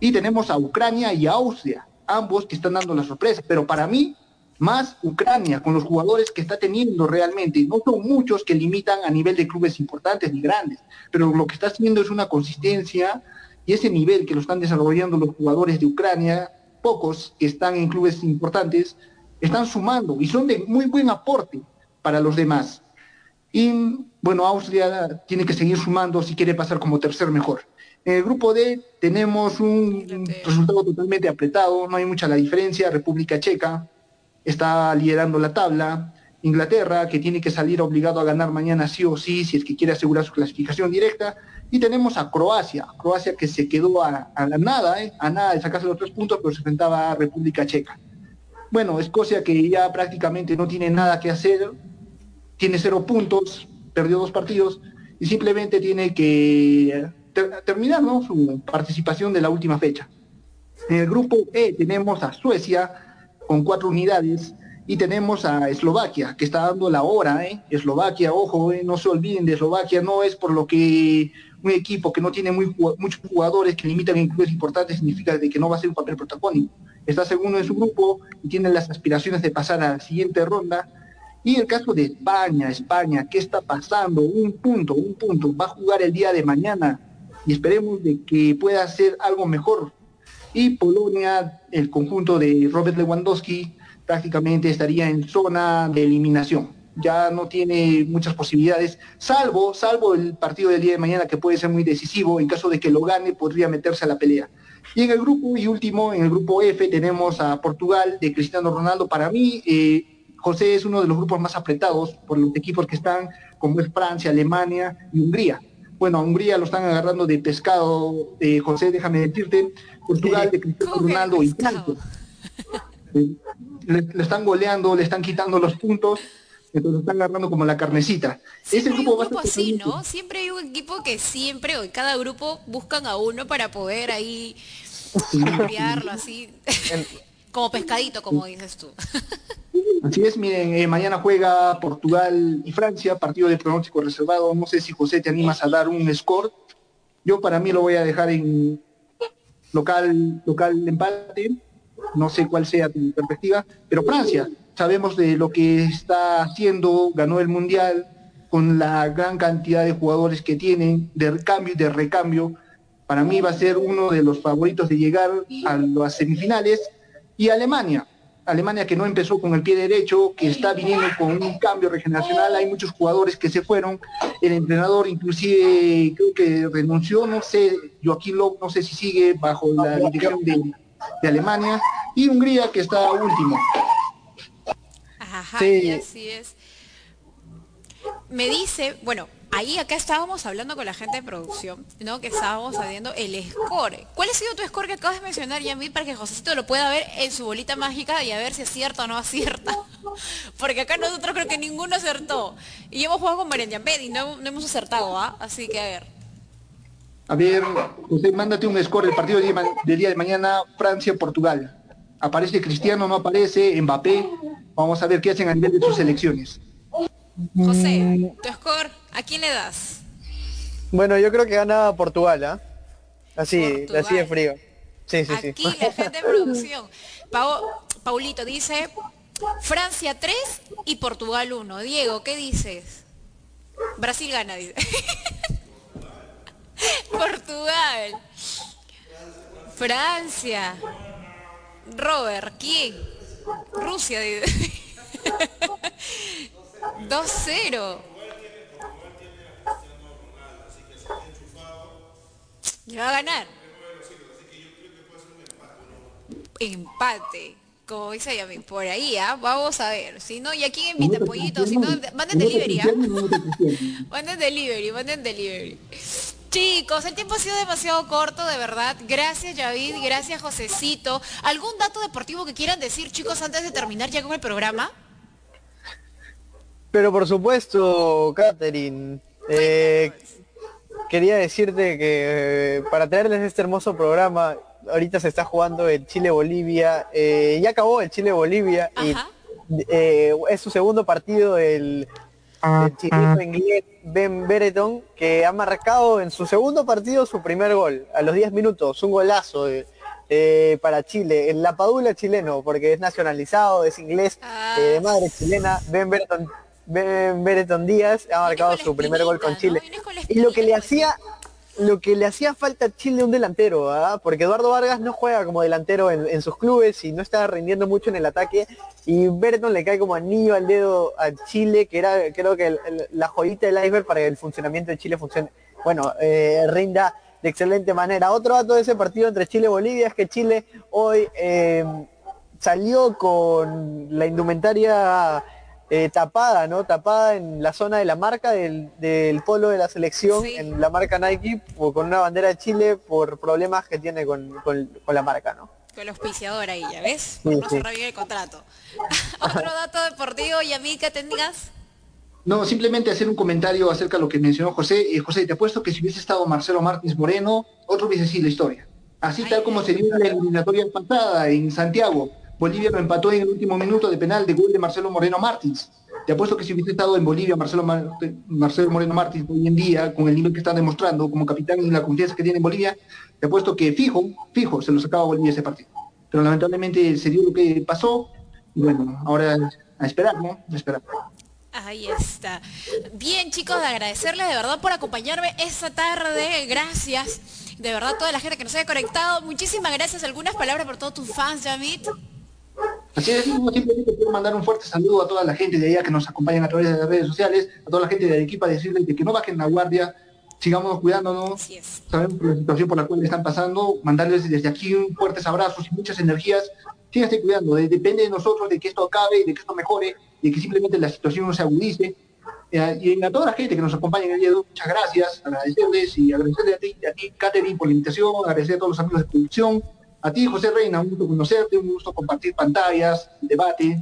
Y tenemos a Ucrania y a Austria, ambos que están dando la sorpresa. Pero para mí, más Ucrania, con los jugadores que está teniendo realmente. No son muchos que limitan a nivel de clubes importantes ni grandes, pero lo que está haciendo es una consistencia y ese nivel que lo están desarrollando los jugadores de Ucrania, pocos que están en clubes importantes, están sumando y son de muy buen aporte para los demás. Y bueno, Austria tiene que seguir sumando si quiere pasar como tercer mejor. En el grupo D tenemos un resultado totalmente apretado, no hay mucha la diferencia. República Checa está liderando la tabla. Inglaterra, que tiene que salir obligado a ganar mañana sí o sí, si es que quiere asegurar su clasificación directa. Y tenemos a Croacia, Croacia que se quedó a, nada, ¿eh? a nada de sacarse los tres puntos, pero se enfrentaba a República Checa. Bueno, Escocia que ya prácticamente no tiene nada que hacer, tiene cero puntos, perdió dos partidos y simplemente tiene que terminar su participación de la última fecha. En el grupo E tenemos a Suecia con cuatro unidades y tenemos a Eslovaquia, que está dando la hora, ¿eh? Eslovaquia, ojo, ¿eh? no se olviden de Eslovaquia, no es por lo que un equipo que no tiene muy, muchos jugadores que limitan en clubes importantes significa de que no va a ser un papel protagónico. Está segundo en su grupo y tiene las aspiraciones de pasar a la siguiente ronda. Y el caso de España, España, ¿qué está pasando? Un punto, un punto. Va a jugar el día de mañana y esperemos de que pueda hacer algo mejor. Y Polonia, el conjunto de Robert Lewandowski, prácticamente estaría en zona de eliminación. Ya no tiene muchas posibilidades, salvo, salvo el partido del día de mañana que puede ser muy decisivo, en caso de que lo gane podría meterse a la pelea. Y en el grupo y último, en el grupo F tenemos a Portugal de Cristiano Ronaldo. Para mí, eh, José es uno de los grupos más apretados por los equipos que están, como es Francia, Alemania y Hungría. Bueno, a Hungría lo están agarrando de pescado, eh, José, déjame decirte, Portugal de Cristiano Ronaldo y Francia le, están goleando, le están quitando los puntos, entonces están agarrando como la carnecita. Ese grupo, hay un así, ¿no? Siempre hay un equipo que siempre, o cada grupo buscan a uno para poder ahí cambiarlo así, <laughs> como pescadito, como dices tú. <laughs> Así es, miren, eh, mañana juega Portugal y Francia, partido de pronóstico reservado. No sé si José te animas a dar un score. Yo para mí lo voy a dejar en local, local empate no sé cuál sea tu perspectiva, pero Francia, sabemos de lo que está haciendo, ganó el Mundial con la gran cantidad de jugadores que tienen, de cambio y de recambio, para mí va a ser uno de los favoritos de llegar a las semifinales, y Alemania, Alemania que no empezó con el pie derecho, que está viniendo con un cambio regeneracional, hay muchos jugadores que se fueron, el entrenador inclusive creo que renunció, no sé, Joaquín López, no sé si sigue bajo la dirección de Alemania. Y Hungría que está último. Ajá, sí. así es. Me dice, bueno, ahí acá estábamos hablando con la gente de producción, ¿no? Que estábamos haciendo el score. ¿Cuál ha sido tu score que acabas de mencionar, Yami, para que Josecito lo pueda ver en su bolita mágica y a ver si acierta o no acierta? <laughs> Porque acá nosotros creo que ninguno acertó. Y hemos jugado con Marian y no, no hemos acertado, ¿ah? Así que a ver. A ver, usted mándate un score del partido del día de mañana, Francia-Portugal. Aparece Cristiano, no aparece, Mbappé. Vamos a ver qué hacen a nivel de sus selecciones. José, tu score, ¿a quién le das? Bueno, yo creo que gana Portugal, ¿ah? Así, así de frío. Sí, sí, Aquí la gente de producción. Paulito dice Francia 3 y Portugal 1. Diego, ¿qué dices? Brasil gana, dice. <laughs> Portugal. Francia. Robert, ¿quién? Rusia. 2-0. <laughs> Le va a ganar. Empate. Como dice Yami, por ahí, ¿ah? Vamos a ver. Si no, ¿y a quién invita pollito? Si no, manden delivery, ¿ah? <laughs> Manden delivery, manden delivery. Chicos, el tiempo ha sido demasiado corto, de verdad. Gracias, Yavid. Gracias, Josecito. ¿Algún dato deportivo que quieran decir, chicos, antes de terminar ya con el programa? Pero por supuesto, Catherine, eh, quería decirte que eh, para traerles este hermoso programa, ahorita se está jugando el Chile-Bolivia, eh, ya acabó el Chile-Bolivia y es su segundo partido el, chileno inglés Ben Bereton, que ha marcado en su segundo partido su primer gol, a los 10 minutos, un golazo eh, para Chile, el Lapadula chileno, porque es nacionalizado, es inglés, de madre chilena, Ben Bereton Bereton Díaz ha marcado su primer gol con Chile. Y lo que le hacía lo que le hacía falta a Chile un delantero, ¿ah? porque Eduardo Vargas no juega como delantero en, sus clubes y no está rindiendo mucho en el ataque y Berton le cae como anillo al dedo a Chile, que era creo que la joyita del iceberg para que el funcionamiento de Chile funcione, bueno, eh, rinda de excelente manera. Otro dato de ese partido entre Chile y Bolivia es que Chile hoy eh, salió con la indumentaria eh, tapada, ¿no? Tapada en la zona de la marca del, polo de la selección, en la marca Nike, o con una bandera de Chile por problemas que tiene con, la marca, ¿no? Con el auspiciador ahí, ¿ya ves? no se el contrato. <laughs> Otro dato deportivo, y a mí que tengas. No, simplemente hacer un comentario acerca de lo que mencionó José. Eh, José, te apuesto que si hubiese estado Marcelo Martins Moreno, otro hubiese sido la historia. Así tal como se dio la eliminatoria pasada en Santiago, Bolivia lo empató en el último minuto de penal de gol de Marcelo Moreno Martins. Te apuesto que si hubiese estado en Bolivia Marcelo, Moreno Martins hoy en día, con el nivel que está demostrando como capitán y la confianza que tiene en Bolivia, te apuesto que fijo, fijo, se lo sacaba Bolivia ese partido. Pero lamentablemente se dio lo que pasó y bueno, ahora a esperar, ¿no? A esperar. Ahí está. Bien, chicos, de agradecerles de verdad por acompañarme esta tarde. Gracias. De verdad, toda la gente que nos haya conectado. Muchísimas gracias. Algunas palabras por todos tus fans, Jamit. Así es, simplemente quiero mandar un fuerte saludo a toda la gente de allá que nos acompañan a través de las redes sociales, a toda la gente de equipo, decirles de que no bajen la guardia, sigamos cuidándonos, sabemos la situación por la cual están pasando, mandarles desde aquí un fuertes abrazos y muchas energías, síganse cuidando, depende de nosotros de que esto acabe, de que esto mejore, de que simplemente la situación no se agudice. Eh, y a toda la gente que nos acompaña en el día de hoy, muchas gracias, agradecerles y agradecerle a ti, a ti, Katherine, por la invitación, agradecer a todos los amigos de producción, a ti, José Reina, un gusto conocerte, un gusto compartir pantallas, debate.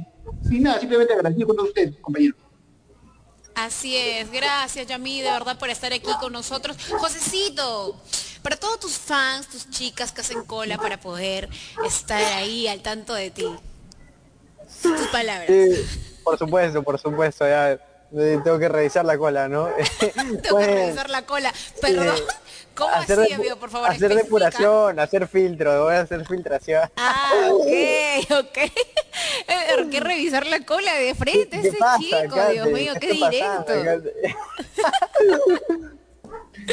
Y nada, simplemente agradecer con usted, compañero. Así es, gracias Yami, de verdad por estar aquí con nosotros. Josecito, para todos tus fans, tus chicas que hacen cola para poder estar ahí al tanto de ti. Tus palabras. por supuesto, por supuesto, ya eh, tengo que revisar la cola, ¿no? <laughs> tengo que pues, revisar la cola, perdón. ¿Cómo hacer así, amigo, por favor? Hacer depuración, hacer filtro, voy a hacer filtración. Ah, ok, <laughs> ok. ¿Por qué revisar la cola de frente ese chico? Dios mío, qué, directo. <laughs>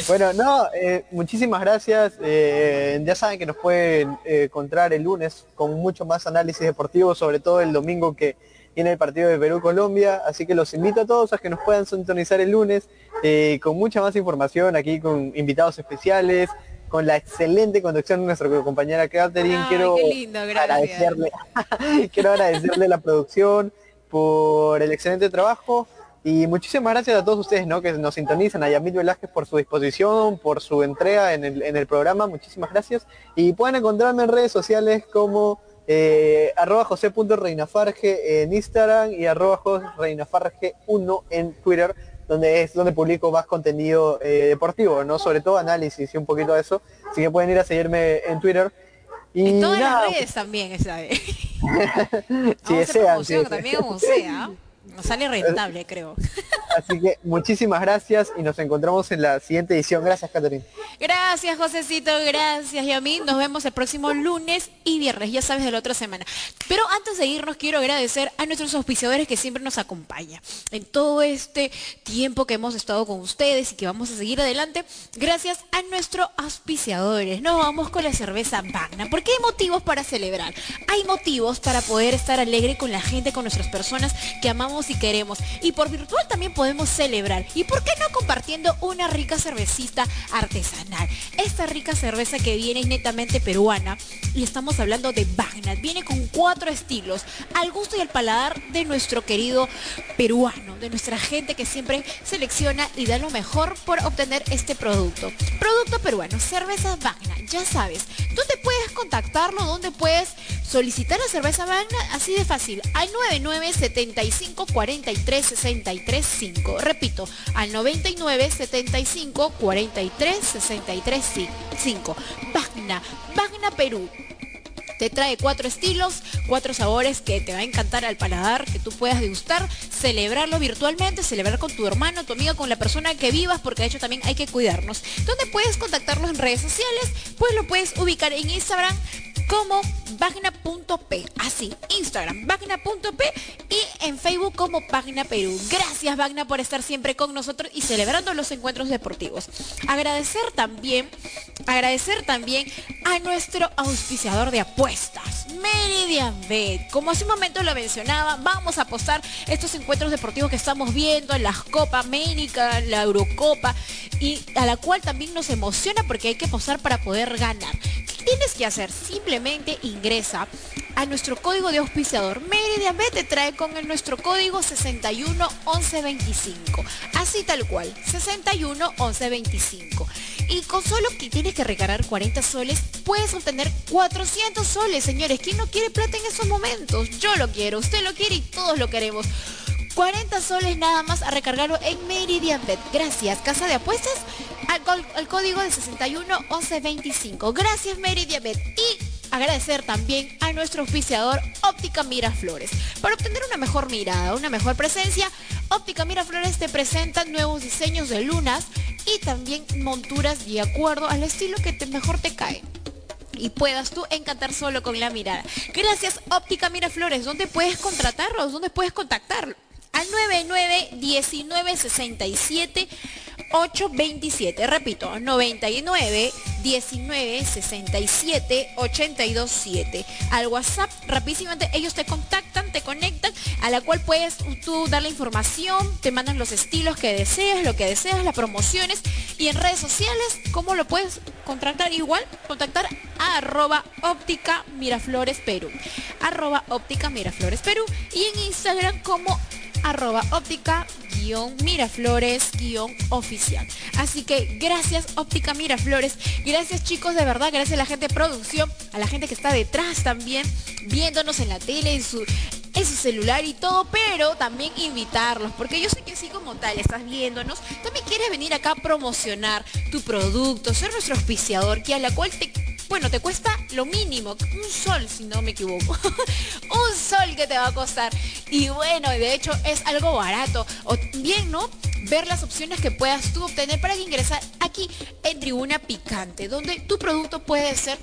bueno, no, eh, muchísimas gracias. Eh, ya saben que nos pueden eh, encontrar el lunes con mucho más análisis deportivo, sobre todo el domingo que viene el partido de Perú-Colombia, así que los invito a todos a que nos puedan sintonizar el lunes eh, con mucha más información aquí con invitados especiales, con la excelente conducción de nuestra compañera Catherine. quiero agradecerle, <laughs> quiero agradecerle la producción por el excelente trabajo y muchísimas gracias a todos ustedes ¿no? que nos sintonizan, a Yamil Velázquez por su disposición, por su entrega en el, en el programa, muchísimas gracias. Y pueden encontrarme en redes sociales como eh, arroba josé.reinafarge en Instagram y arroba reinafarge1 en Twitter, donde es donde publico más contenido eh, deportivo, ¿no? Sobre todo análisis y un poquito de eso. Así que pueden ir a seguirme en Twitter. Y en todas las redes también, esa si desean. <laughs> <laughs> también como sea. Nos sale rentable, creo. <laughs> Así que muchísimas gracias y nos encontramos en la siguiente edición. Gracias, Catherine. Gracias, Josecito. Gracias, Yami. Nos vemos el próximo lunes y viernes, ya sabes, de la otra semana. Pero antes de irnos, quiero agradecer a nuestros auspiciadores que siempre nos acompañan en todo este tiempo que hemos estado con ustedes y que vamos a seguir adelante. Gracias a nuestros auspiciadores. Nos vamos con la cerveza Magna, porque hay motivos para celebrar. Hay motivos para poder estar alegre con la gente, con nuestras personas que amamos y queremos. Y por virtual también podemos celebrar. ¿Y por qué no compartiendo una rica cervecita artesanal? Esta rica cerveza que viene netamente peruana y estamos hablando de Bagna. Viene con cuatro estilos, al gusto y al paladar de nuestro querido peruano, de nuestra gente que siempre selecciona y da lo mejor por obtener este producto. Producto peruano, cerveza Bagna, ya sabes. ¿Dónde puedes contactarlo? ¿Dónde puedes solicitar la cerveza Bagna? Así de fácil, al 99 75 43 63 5. Repito, al 99 75 43 63 5. Bagna, Bagna Perú. Te trae cuatro estilos, cuatro sabores que te va a encantar al paladar, que tú puedas degustar, celebrarlo virtualmente, celebrar con tu hermano, tu amiga, con la persona que vivas, porque de hecho también hay que cuidarnos. ¿Dónde puedes contactarlos en redes sociales? Pues lo puedes ubicar en Instagram como Bagna.p. Así, Instagram, Bagna.p y en Facebook como Bagna Perú. Gracias Bagna por estar siempre con nosotros y celebrando los encuentros deportivos. Agradecer también, agradecer también a nuestro auspiciador de apuestas, Meridian Bet. Como hace un momento lo mencionaba, vamos a apostar estos encuentros deportivos que estamos viendo en las Copa América, la Eurocopa y a la cual también nos emociona porque hay que apostar para poder ganar. ¿Qué tienes que hacer? Simplemente ingresa a nuestro código de auspiciador. Meridian te trae con el, nuestro código 611125. Así tal cual, 611125. Y con solo que tienes que recargar 40 soles, puedes obtener 400 soles, señores. ¿Quién no quiere plata en esos momentos? Yo lo quiero, usted lo quiere y todos lo queremos. 40 soles nada más a recargarlo en Meridian Bet. Gracias, Casa de Apuestas, al, código de 611125. Gracias, Meridian Bet. Y agradecer también a nuestro auspiciador Óptica Miraflores. Para obtener una mejor mirada, una mejor presencia, Óptica Miraflores te presenta nuevos diseños de lunas y también monturas de acuerdo al estilo que te, mejor te cae y puedas tú encantar solo con la mirada. Gracias Óptica Miraflores, ¿dónde puedes contratarlos? ¿Dónde puedes contactarlo? Al 99 19 67 827. Repito, 99 19 67 82 7. Al WhatsApp, rapidísimamente, ellos te contactan, te conectan, a la cual puedes tú dar la información, te mandan los estilos que deseas, lo que deseas, las promociones. Y en redes sociales, ¿cómo lo puedes contratar? Igual, contactar a arroba óptica Miraflores Perú. Arroba óptica Miraflores Perú. Y en Instagram como arroba óptica guion Miraflores guion oficial. Así que gracias óptica Miraflores, gracias chicos de verdad, gracias a la gente de producción, a la gente que está detrás también, viéndonos en la tele, en su, en su celular y todo, pero también invitarlos, porque yo sé que así como tal estás viéndonos, también quieres venir acá a promocionar tu producto, ser nuestro auspiciador, que a la cual te bueno, te cuesta lo mínimo, un sol si no me equivoco. <laughs> un sol que te va a costar. Y bueno, de hecho es algo barato. O bien, ¿no? Ver las opciones que puedas tú obtener para ingresar aquí en Tribuna Picante, donde tu producto puede ser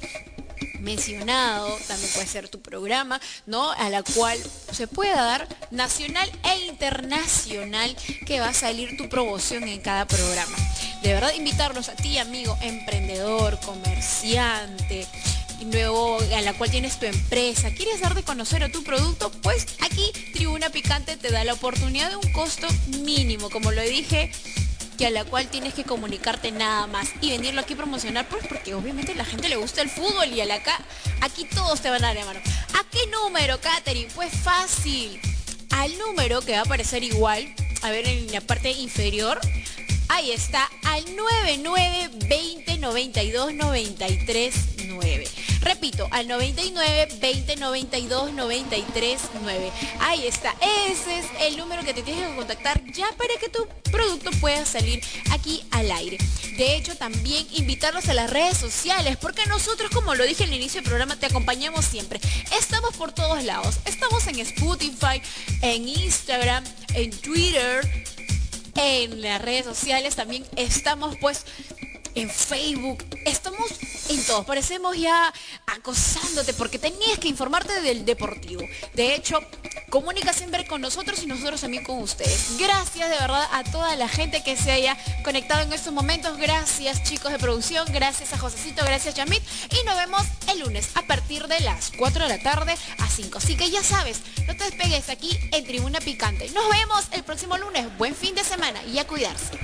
mencionado, también puede ser tu programa, ¿no? A la cual se pueda dar nacional e internacional que va a salir tu promoción en cada programa. De verdad, invitarlos a ti, amigo, emprendedor, comerciante, y luego a la cual tienes tu empresa, quieres dar de conocer a tu producto, pues aquí Tribuna Picante te da la oportunidad de un costo mínimo, como lo dije que a la cual tienes que comunicarte nada más y venirlo aquí a promocionar, pues porque obviamente a la gente le gusta el fútbol y a la acá, aquí todos te van a dar de mano. ¿A qué número, Katherine? Pues fácil. Al número que va a aparecer igual, a ver en la parte inferior, ahí está, al 99 20 92 93 9. Repito, al 99 20 92 93 9. Ahí está. Ese es el número que te tienes que contactar ya para que tu producto pueda salir aquí al aire. De hecho, también invitarlos a las redes sociales, porque nosotros, como lo dije al inicio del programa, te acompañamos siempre. Estamos por todos lados. Estamos en Spotify, en Instagram, en Twitter, en las redes sociales también estamos pues en Facebook, estamos en todos. Parecemos ya acosándote porque tenías que informarte del deportivo. De hecho, comunica siempre con nosotros y nosotros también con ustedes. Gracias de verdad a toda la gente que se haya conectado en estos momentos. Gracias chicos de producción, gracias a Josecito, gracias Yamit. Y nos vemos el lunes a partir de las 4 de la tarde a 5. Así que ya sabes, no te despegues aquí en Tribuna Picante. Nos vemos el próximo lunes. Buen fin de semana y a cuidarse.